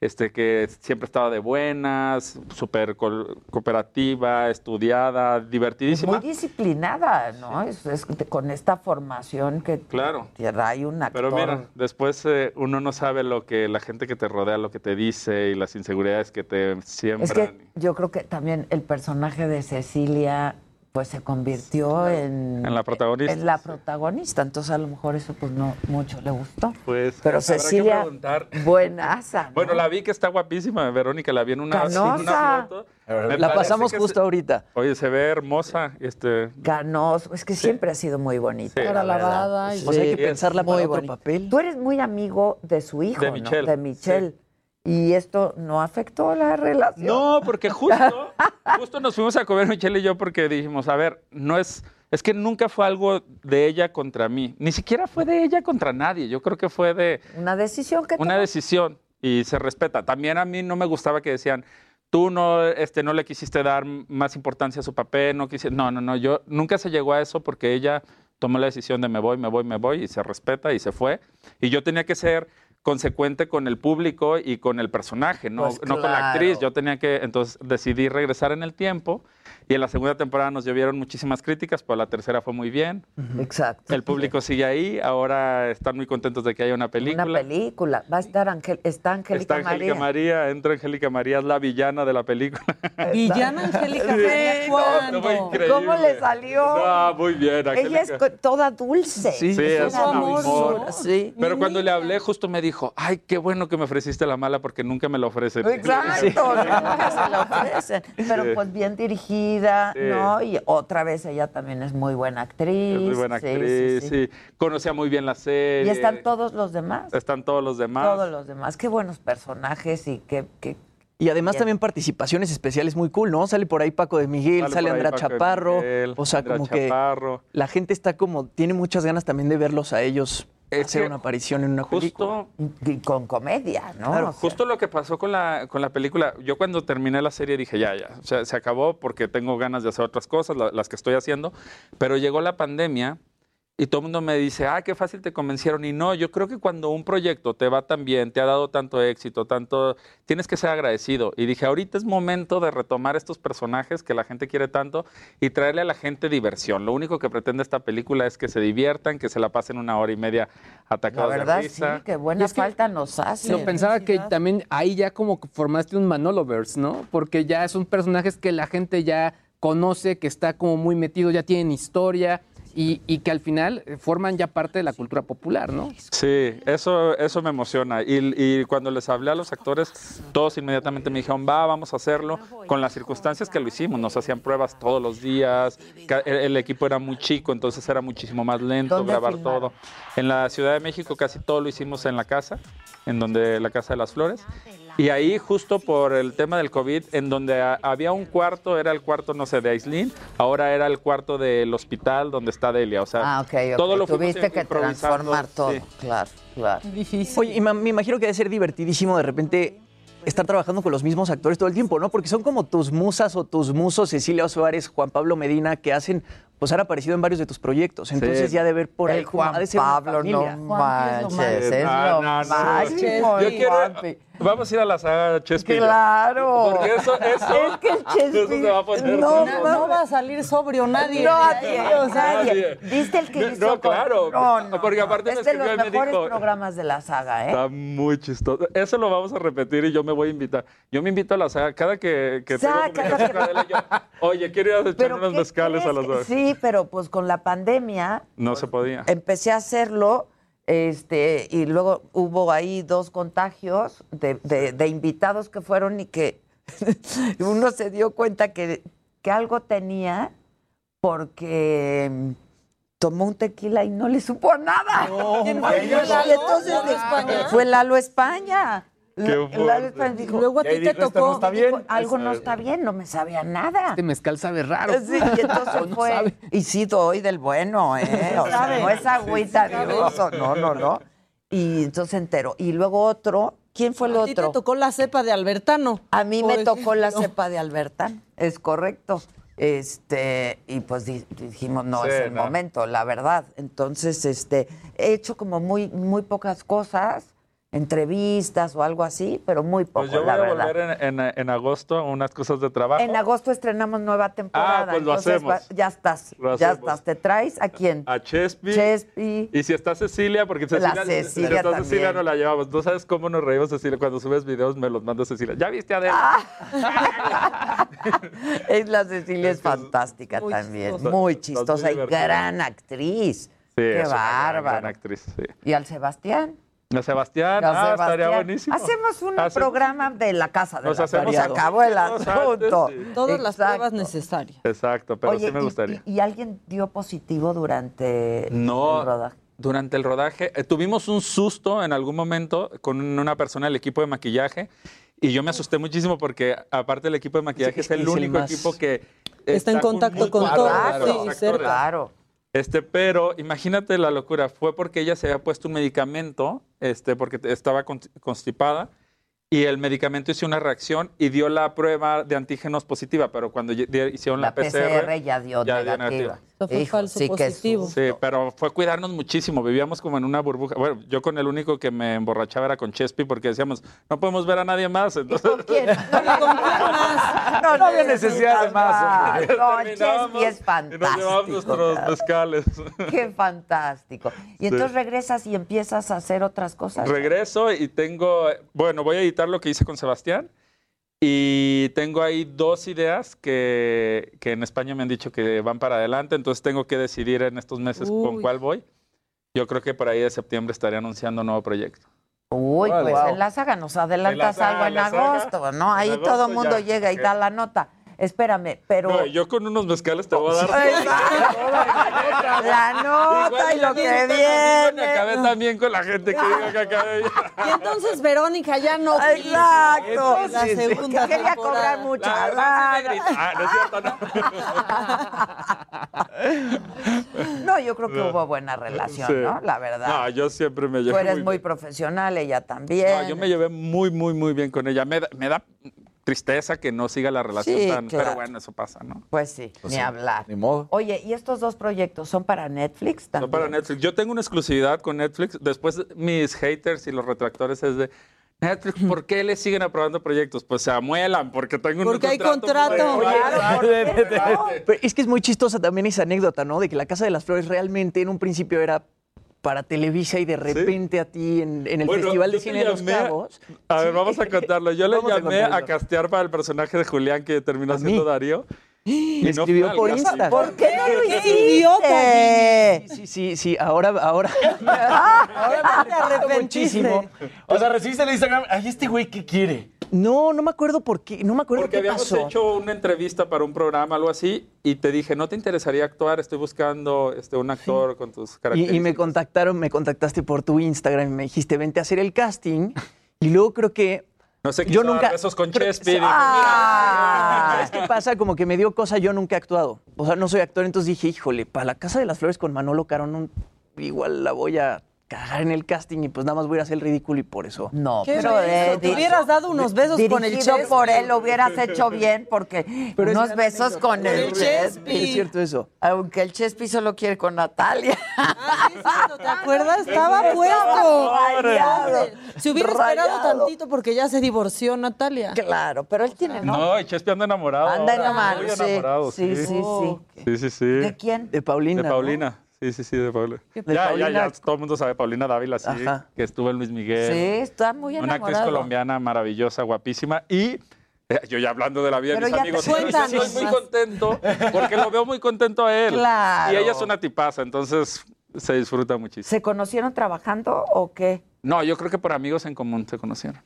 este que siempre estaba de buenas, súper co- cooperativa, estudiada, divertidísima. Muy disciplinada, ¿no? Es, con esta formación que Claro. hay un actor. Pero mira, después eh, uno no sabe lo que la gente que te rodea, lo que te dice y las inseguridades que te siembran. es que yo creo que también el personaje de Cecilia pues se convirtió en, En la protagonista. en la protagonista. Entonces a lo mejor eso pues no mucho le gustó. Pues, Pero Cecilia, preguntar. buenaza. ¿no? Bueno, la vi que está guapísima, Verónica, la vi en una, en una Canosa. foto. La Me pasamos justo se- ahorita. Oye, se ve hermosa. Este, Ganoso, es que siempre ha sido muy bonita. Sí. La verdad. lavada. y- O sea, hay que pensarla para muy otro papel. Tú eres muy amigo de su hijo, De ¿no? Michelle, De Michelle. Y esto no afectó la relación. No, porque justo, justo nos fuimos a comer Michelle y yo porque dijimos, a ver, no es, es que nunca fue algo de ella contra mí, ni siquiera fue de ella contra nadie, yo creo que fue de Una decisión que una tomó. decisión y se respeta. También a mí no me gustaba que decían, tú no, este, no le quisiste dar más importancia a su papel, no quisiste, no, no, no, yo nunca se llegó a eso porque ella tomó la decisión de me voy, me voy, me voy y se respeta y se fue. Y yo tenía que ser consecuente con el público y con el personaje, no, Pues no con la actriz. Yo tenía que, entonces decidí regresar en el tiempo y en la segunda temporada nos llovieron muchísimas críticas, pero la tercera fue muy bien. Exacto. El público sigue ahí, ahora están muy contentos de que haya una película. Una película. Va a estar Angel, está Angélica Está Angélica María. María. entra Angélica María, es la villana de la película. Villana Angélica María, no. ¿Cómo le salió? Ah, muy bien, Ella es toda dulce. Sí, es es una un amor. dulzura, Sí. Pero cuando le hablé, justo me dijo, ay, qué bueno que me ofreciste la mala porque nunca me la ofrecen. Exacto, nunca se la ofrecen. Pero Sí. pues bien dirigida, Sí. ¿no? Y otra vez ella también es muy buena actriz. Es muy buena actriz, sí, sí, sí. Conocía muy bien la serie. Y están todos los demás. Están todos los demás. Todos los demás. Qué buenos personajes y qué. qué- Y además Bien. también participaciones especiales muy cool, ¿no? Sale por ahí Paco de Miguel, Sale sale, Andrea Chaparro. Miguel, o sea, como que Chaparro. la gente está como, tiene muchas ganas también de verlos a ellos hacer una aparición en una película. Justo, y con comedia, ¿no? Claro, O sea, justo lo que pasó con la, con la película, yo cuando terminé la serie dije, ya, ya, o sea, se acabó porque tengo ganas de hacer otras cosas, la- las que estoy haciendo, pero llegó la pandemia y todo el mundo me dice, ah, qué fácil te convencieron. Y no, yo creo que cuando un proyecto te va tan bien, te ha dado tanto éxito, tanto, tienes que ser agradecido. Y dije, ahorita es momento de retomar estos personajes que la gente quiere tanto y traerle a la gente diversión. Lo único que pretende esta película es que se diviertan, que se la pasen una hora y media La atacados verdad, de sí, que buena falta nos hace. Yo pensaba que también ahí ya como que formaste un Manoloverse, ¿no? Porque ya son personajes que la gente ya conoce, que está como muy metido, ya tienen historia y, y que al final eh, forman ya parte de la cultura popular, ¿no? Sí, eso, eso me emociona. Y, y cuando les hablé a los actores, todos inmediatamente me dijeron, va, vamos a hacerlo, con las circunstancias que lo hicimos. Nos hacían pruebas todos los días, el, el equipo era muy chico, entonces era muchísimo más lento ¿Dónde grabar filmaron? todo. En la Ciudad de México casi todo lo hicimos en la casa, en donde la Casa de las Flores. Y ahí, justo por el tema del COVID, en donde había un cuarto, era el cuarto, no sé, de Aislinn, ahora era el cuarto del hospital donde está Delia. O sea, Ah, ok, ok. todo lo Tuviste que transformar todo, sí. claro, claro. Oye, y me imagino que debe ser divertidísimo de repente estar trabajando con los mismos actores todo el tiempo, ¿no? Porque son como tus musas o tus musos, Cecilia Suárez, Juan Pablo Medina, que hacen, pues han aparecido en varios de tus proyectos. Entonces Sí. ya de ver por ahí El Juan ha de ser una Pablo, no manches, es Ah, lo no, no, máximo. Yo el quiero. Vamos a ir a la saga Chespi. Claro. Porque eso, eso, Es que el Chespi- eso se va a poner No, no va a salir sobrio nadie. Nadie, O sea, nadie. ¿Viste el que No, hizo? no, claro, No, no, porque no. aparte me es de los escribió y me mejores dijo- programas de la saga, ¿eh? Está muy chistoso. Eso lo vamos a repetir y yo me voy a invitar. Yo me invito a la saga cada que, que tengo Sácalo, comunicación que- con Adela, yo, Oye, quiero ir a echar unos ¿qué mezcales a las dos. Sí, pero pues con la pandemia No se podía. empecé a hacerlo este y luego hubo ahí dos contagios de, de- de invitados que fueron y que uno se dio cuenta que, que algo tenía porque mm, tomó un tequila y no le supo a nada. ¿Quién Y entonces ¿Lalo España? fue Lalo España. Qué Luego a ti te dijo, "Esto tocó. no está bien". dijo, algo no está bien, no me sabía nada. Este mezcal sabe raro. Sí, y entonces No fue. sabe. Y sí doy del bueno, ¿eh? O sea, no es agüita Sí, sí, de oso, no, no, no. Y entonces enteró. Y luego otro, ¿quién fue el A ti te otro? tocó la cepa de Albertano. A mí me tocó la cepa de Albertán, es correcto. Este, y pues di- dijimos, no Sí, es el no. momento, la verdad. Entonces, este, he hecho como muy, muy pocas cosas, entrevistas o algo así, pero muy poco, Pues yo voy la a verdad. volver en, en- en agosto a unas cosas de trabajo. En agosto estrenamos nueva temporada. Ah, pues lo entonces hacemos. va- ya estás, Lo ya hacemos. estás. ¿Te traes a quién? a Chespi. Chespi. Y si está Cecilia, porque La Cecilia, Cecilia si está también. Cecilia no la llevamos. No sabes cómo nos reímos, Cecilia. Cuando subes videos me los manda Cecilia. ¿Ya viste a Adela? Ah. es la Cecilia es fantástica Muy también, chistosa. muy chistosa y gran actriz. Sí, Qué bárbaro. gran actriz. sí. ¿Y al Sebastián? A Sebastián, A ah, estaría buenísimo. Hacemos un Hacemos- programa de la casa de Nos la hacemos Se acabó el asunto. Todas las pruebas necesarias. Exacto, pero Oye, sí me gustaría. Y, y alguien dio positivo durante No, el rodaje? durante el rodaje eh, tuvimos un susto en algún momento con una persona del equipo de maquillaje y yo me asusté muchísimo porque aparte el equipo de maquillaje Sí, es el único más- equipo que Está en contacto con mucho- todos, Claro, sí. Claro. Este, pero imagínate la locura, fue porque ella se había puesto un medicamento, este, porque estaba con- constipada, y el medicamento hizo una reacción y dio la prueba de antígenos positiva, pero cuando hicieron la, La PCR ya dio ya dio negativa. negativa. Esto fue Hijo, falso sí que. Sí, pero fue cuidarnos muchísimo. Vivíamos como en una burbuja. Bueno, yo con el único que me emborrachaba era con Chespi porque decíamos, no podemos ver a nadie más. Entonces, ¿Con quién? ¿Con quién más? No había necesidad de más. necesitas No, Chespi es y nos fantástico. nuestros mezcales. Qué fantástico. Y entonces regresas y empiezas a hacer otras cosas. Regreso y tengo, bueno, voy a editar lo que hice con Sebastián y tengo ahí dos ideas que, que en España me han dicho que van para adelante, entonces tengo que decidir en estos meses con cuál voy. Yo creo que por ahí de septiembre estaré anunciando un nuevo proyecto. Uy, pues Wow. en la saga nos adelantas algo en en la saga. agosto, ¿no? Ahí En todo el mundo ya. llega y da la nota. Espérame, pero No, yo con unos mezcales te voy a dar. la nota y lo que Me viene. acabé también con la gente que diga que acabé. Y entonces Verónica ya no quiso. Exacto. La segunda Que quería cobrar mucha. Ah, no es cierto, no. No, yo creo que No. hubo buena relación, Sí. ¿no? La verdad. No, yo siempre me Tú llevo eres muy muy profesional, ella también. No, yo me llevé muy, muy, muy bien con ella. Me da, me da tristeza que no siga la relación Sí, tan... claro. Pero bueno, eso pasa, ¿no? Pues sí, Pues ni sí, hablar. Ni modo. Oye, ¿y estos dos proyectos son para Netflix No también? para Netflix. Yo tengo una exclusividad con Netflix. Después mis haters y los retractores es de... Netflix, ¿por qué le siguen aprobando proyectos? Pues se amuelan porque tengo un Porque hay contrato. Claro, Pero es que es muy chistosa también esa anécdota, ¿no? De que la Casa de las Flores realmente en un principio era para Televisa y de repente a ti en, en el Bueno, Festival de Cine de los Cabos. A ver, vamos a contarlo. Yo le Vamos a llamé a, eso. castear para el personaje de Julián que terminó siendo Darío. Y Me no escribió por. Instagram. ¿Por qué no lo ¡Qué hiciste? Sí, sí, sí, ahora, ahora. Ahora arrepentiste. muchísimo. O sea, recibiste el Instagram. Ay, este güey, ¿qué quiere? No, no me acuerdo por qué, no me acuerdo Porque qué habíamos pasó. hecho una entrevista para un programa, algo así, y te dije, ¿no te interesaría actuar? Estoy buscando este, un actor con tus Y, características. y me contactaron, me contactaste por tu Instagram y me dijiste, vente a hacer el casting. Y luego creo que No sé, yo nunca- besos con Chespi. Ah, ¿Sabes qué pasa? Como que me dio cosa, yo nunca he actuado. O sea, no soy actor, entonces dije, híjole, para la Casa de las Flores con Manolo Caro, no- igual la voy a cagar en el casting y pues nada más voy a hacer el ridículo y por eso. No, ¿Qué pero eh, Te hubieras dado unos besos con el Chespi. por él lo hubieras hecho bien porque Pero unos besos con Con el el Chespi. Es cierto eso. Aunque el Chespi solo quiere con Natalia. ¿Te acuerdas? Estaba puesto. rayado. Se hubiera esperado tantito porque ya se divorció Natalia. Claro, pero él tiene no. No, y Chespi anda enamorado. Anda enamorado, sí. enamorado, Sí, sí, sí. Sí, sí, sí. ¿De quién? De Paulina. De ¿no? Sí, sí, sí, de Paulina. De ya, ya, Paulina. ya, todo el mundo sabe Paulina Dávila, sí, Ajá. que estuvo en Luis Miguel. Sí, está muy Una enamorado. actriz colombiana maravillosa, guapísima. Y eh, yo ya hablando de la vida Pero de mis amigos, estoy muy contento porque lo veo muy contento a él. Claro. Y ella es una tipaza, entonces se disfruta muchísimo. ¿Se conocieron trabajando o qué? No, yo creo que por amigos en común se conocieron.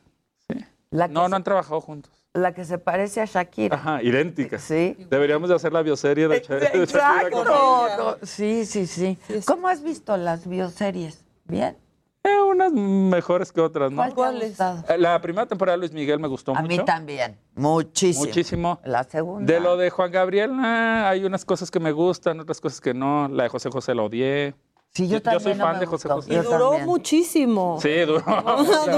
Que, No, se, no han trabajado juntos. La que se parece a Shakira. Ajá, idénticas. Sí. Deberíamos de hacer la bioserie de, Sha- de Shakira Exacto. No, Sí, sí, sí. ¿Cómo has visto las bioseries? ¿Bien? Eh, unas mejores que otras, ¿no? ¿Cuál te ha gustado? Eh, La primera temporada de Luis Miguel me gustó A mucho. mí también. Muchísimo. Muchísimo. La segunda. De lo de Juan Gabriel, ah, hay unas cosas que me gustan, otras cosas que no. La de José José la odié. Sí, yo soy también no fan de José. José. Y duró muchísimo. Sí, duró.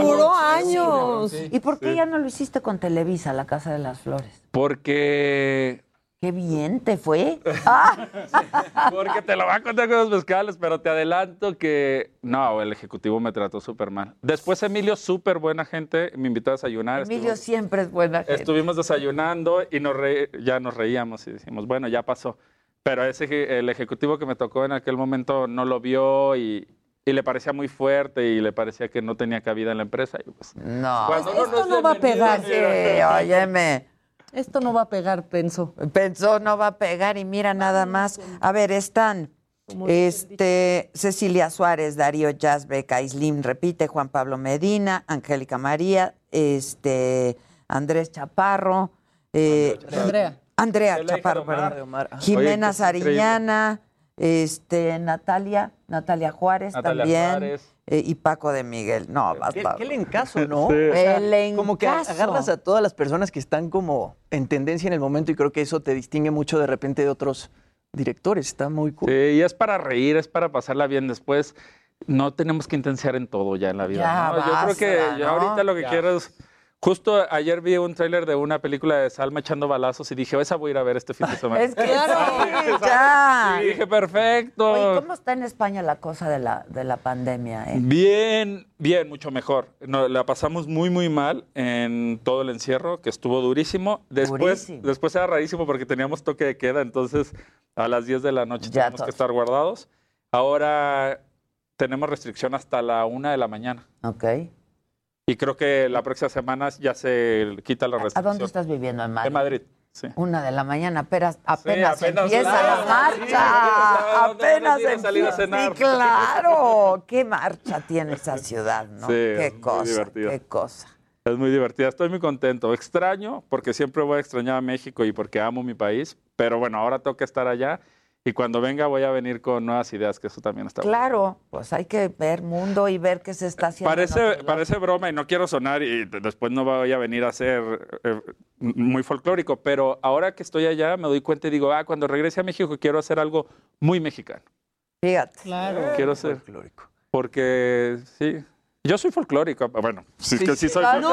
duró años. ¿Y por qué Sí. ya no lo hiciste con Televisa, La Casa de las Flores? Porque. Qué bien te fue. Ah, Porque te lo voy a contar con los mezcales, pero te adelanto que. No, el ejecutivo me trató súper mal. Después, Emilio, súper buena gente, me invitó a desayunar. Emilio siempre es buena gente. Estuvimos desayunando y nos re- ya nos reíamos y decimos, bueno, ya pasó. Pero ese, el ejecutivo que me tocó en aquel momento no lo vio y, y le parecía muy fuerte y le parecía que no tenía cabida en la empresa. Y pues, No. cuando Esto es no va a pegar. Sí, óyeme. Esto no va a pegar, pensó. Pensó, no va a pegar y mira nada más. A ver, están este, Cecilia Suárez, Darío Yazbek, Aislim repite, Juan Pablo Medina, Angélica María, este, Andrés Chaparro, eh, Andrea. Andrea Chaparro, de Omar. perdón. Omar. Jimena Oye, qué. Sariñana, este, Natalia, Natalia Juárez Natalia también, Juárez. eh, y Paco de Miguel. No, Qué, basta. qué lencazo, ¿no? Sí. O sea, El como que agarras a todas las personas que están como en tendencia en el momento y creo que eso te distingue mucho de repente de otros directores. Está muy cool. Sí, y es para reír, es para pasarla bien después. No tenemos que intensiar en todo ya en la vida. Ya ¿no? Yo creo que ahorita lo que Ya. quiero es... Justo ayer vi un tráiler de una película de Salma echando balazos y dije, esa voy a ir a ver este fin de semana. Es que sí, ya. Y dije, perfecto. Oye, ¿cómo está en España la cosa de la, de la pandemia? eh? Bien, bien, mucho mejor. No, la pasamos muy, muy mal en todo el encierro, que estuvo durísimo. Después, Durísimo. después era rarísimo porque teníamos toque de queda, entonces a las 10 de la noche Ya teníamos que estar guardados. Ahora tenemos restricción hasta la una de la mañana. Ok. Y creo que la próxima semana ya se quita la ¿A restricción. dónde estás viviendo? ¿En Madrid? En Madrid, sí. Una de la mañana, apenas, apenas, apenas- empieza Ah, la sí, marcha. ¿dónde apenas van a a a empieza. cenar? Sí, claro. Qué marcha tiene esa ciudad, ¿no? Sí, qué cosa, qué cosa. Es muy divertida, estoy muy contento. Extraño, porque siempre voy a extrañar a México y porque amo mi país, pero bueno, ahora tengo que estar allá y cuando venga voy a venir con nuevas ideas, que eso también está bueno. Claro, pues hay que ver mundo y ver qué se está haciendo. en Parece, parece broma y no quiero sonar y después no voy a venir a ser eh, muy folclórico, pero ahora que estoy allá me doy cuenta y digo, ah, cuando regrese a México quiero hacer algo muy mexicano. Fíjate. Claro. Quiero ser, Folclórico. porque sí, Yo soy folclórico, bueno, sí, es que sí soy No,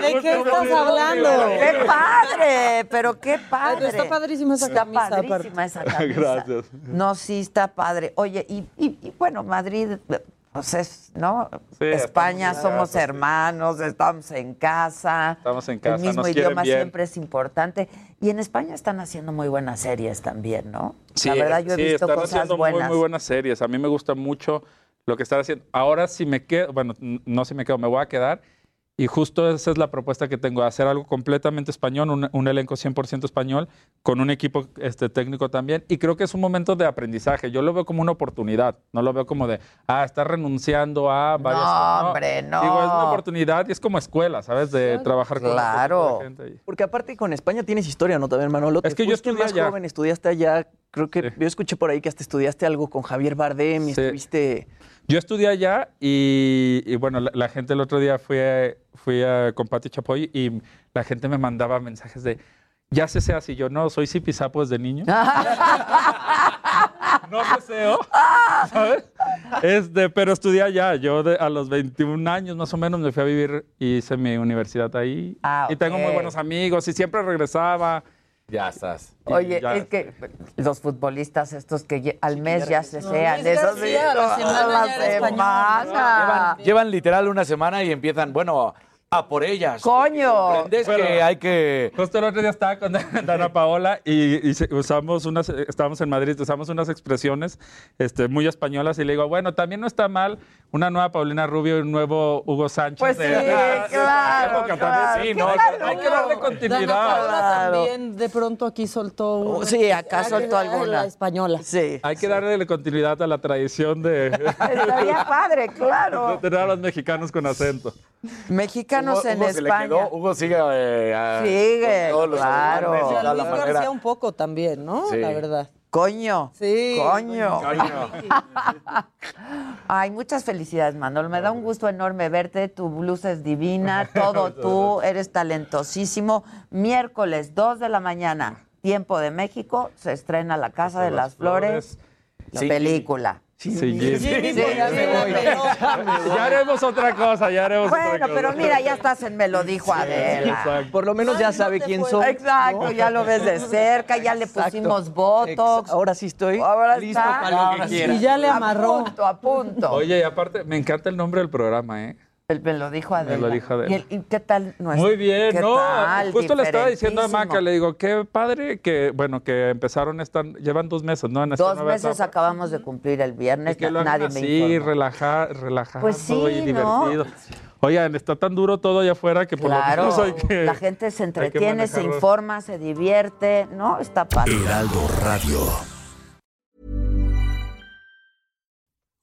¿de qué estás hablando? ¡Qué padre! Pero qué padre. Está padrísima esa Está camisa, padrísima esa camisa. Gracias. No, sí está padre. Oye, y, y- y bueno, Madrid, pues es, ¿no? Sí, España somos casa, sí. hermanos, estamos en casa. Estamos en casa, El mismo nos idioma bien. siempre es importante. Y en España están haciendo muy buenas series también, ¿no? Sí, La verdad, yo he visto están cosas haciendo buenas. Muy, muy buenas series. A mí me gusta mucho lo que están haciendo. Ahora si me quedo, bueno, no si me quedo, me voy a quedar. Y justo esa es la propuesta que tengo, hacer algo completamente español, un, un elenco 100% español, con un equipo este, técnico también. Y creo que es un momento de aprendizaje. Yo lo veo como una oportunidad, no lo veo como de, ah, estás renunciando a varias No, hombre, no. Digo, es una oportunidad y es como escuela, ¿sabes? De trabajar con tipo de gente ahí. Porque aparte con España tienes historia, ¿no? También, Manolo. Es que yo estudié más allá. joven, estudiaste allá. Creo que yo escuché por ahí que hasta estudiaste algo con Javier Bardem y Sí. estuviste... Yo estudié allá y, y bueno, la, la gente el otro día fui, a- fui a- con Pati Chapoy y la gente me mandaba mensajes de, ya se sea así, yo no, soy zipizapo desde niño. no deseo, ¿sabes? Este, pero estudié allá. Yo de- a los 21 años más o menos me fui a vivir y hice mi universidad ahí. Ah, Y tengo muy buenos amigos y siempre regresaba. Ya estás. Oye, ya- es que los futbolistas estos que al mes ya se sean, sí, la no, semana semana. Llevan literal una semana y empiezan, bueno, a por ellas. ¡Coño! Es que hay que... Justo el otro día estaba con Dana Paola y, y usamos unas, estábamos en Madrid, usamos unas expresiones este, muy españolas y le digo, bueno, también no está mal una nueva Paulina Rubio y un nuevo Hugo Sánchez. Pues sí, de- de- de- claro, época claro, también. Sí, no, claro. hay que darle Dana continuidad. Paola Claro. también de pronto aquí soltó una- Sí, acá soltó la alguna. española. Sí. Hay que darle continuidad a la tradición de, Estaría padre, de claro. tener a los mexicanos con acento. Mexicanos Hugo- en Hugo se le España. quedó- Hugo sigue... eh, a- Sigue, con todos los claro. y a Luis manera. García un poco también, ¿no? Sí. La verdad. Coño. Sí. Coño. Coño. Ay, muchas felicidades, Manolo. Me da un gusto enorme verte. Tu blusa es divina, todo tú, eres talentosísimo. Miércoles, 2 de la mañana, tiempo de México, se estrena La Casa de las Flores, la Sí. película. Sí, Jimmy. Jimmy, Sí, ya sí, peló. Ya haremos otra cosa, ya haremos otra Bueno, cosa. pero mira, ya estás en Me lo dijo Adela. Exacto. Por lo menos ya Ay, sabe quién soy. Exacto, ya lo ves de cerca, ya le Exacto. pusimos botox. Ex- Ahora sí estoy Ahora listo está. para lo Ahora que sí. quiera. Y ya le amarró. A punto, a punto. Oye, y aparte, me encanta el nombre del programa, ¿eh? El me lo dijo Adela. lo dijo Adela. ¿Y, el- y qué tal nuestro? Muy bien, ¿Qué ¿no? tal? Justo le estaba diciendo a. Maca, le digo, qué padre que, bueno, que empezaron, están, llevan dos meses, ¿no? En esta Dos meses etapa. acabamos de cumplir el viernes, Y que lo nadie me así, informó. relajar, relajado Pues sí, y ¿no? divertido. Oigan, está tan duro todo allá afuera que por Claro, lo menos hay que... la gente se entretiene, se informa, se divierte, ¿no? Está padre. Heraldo Radio.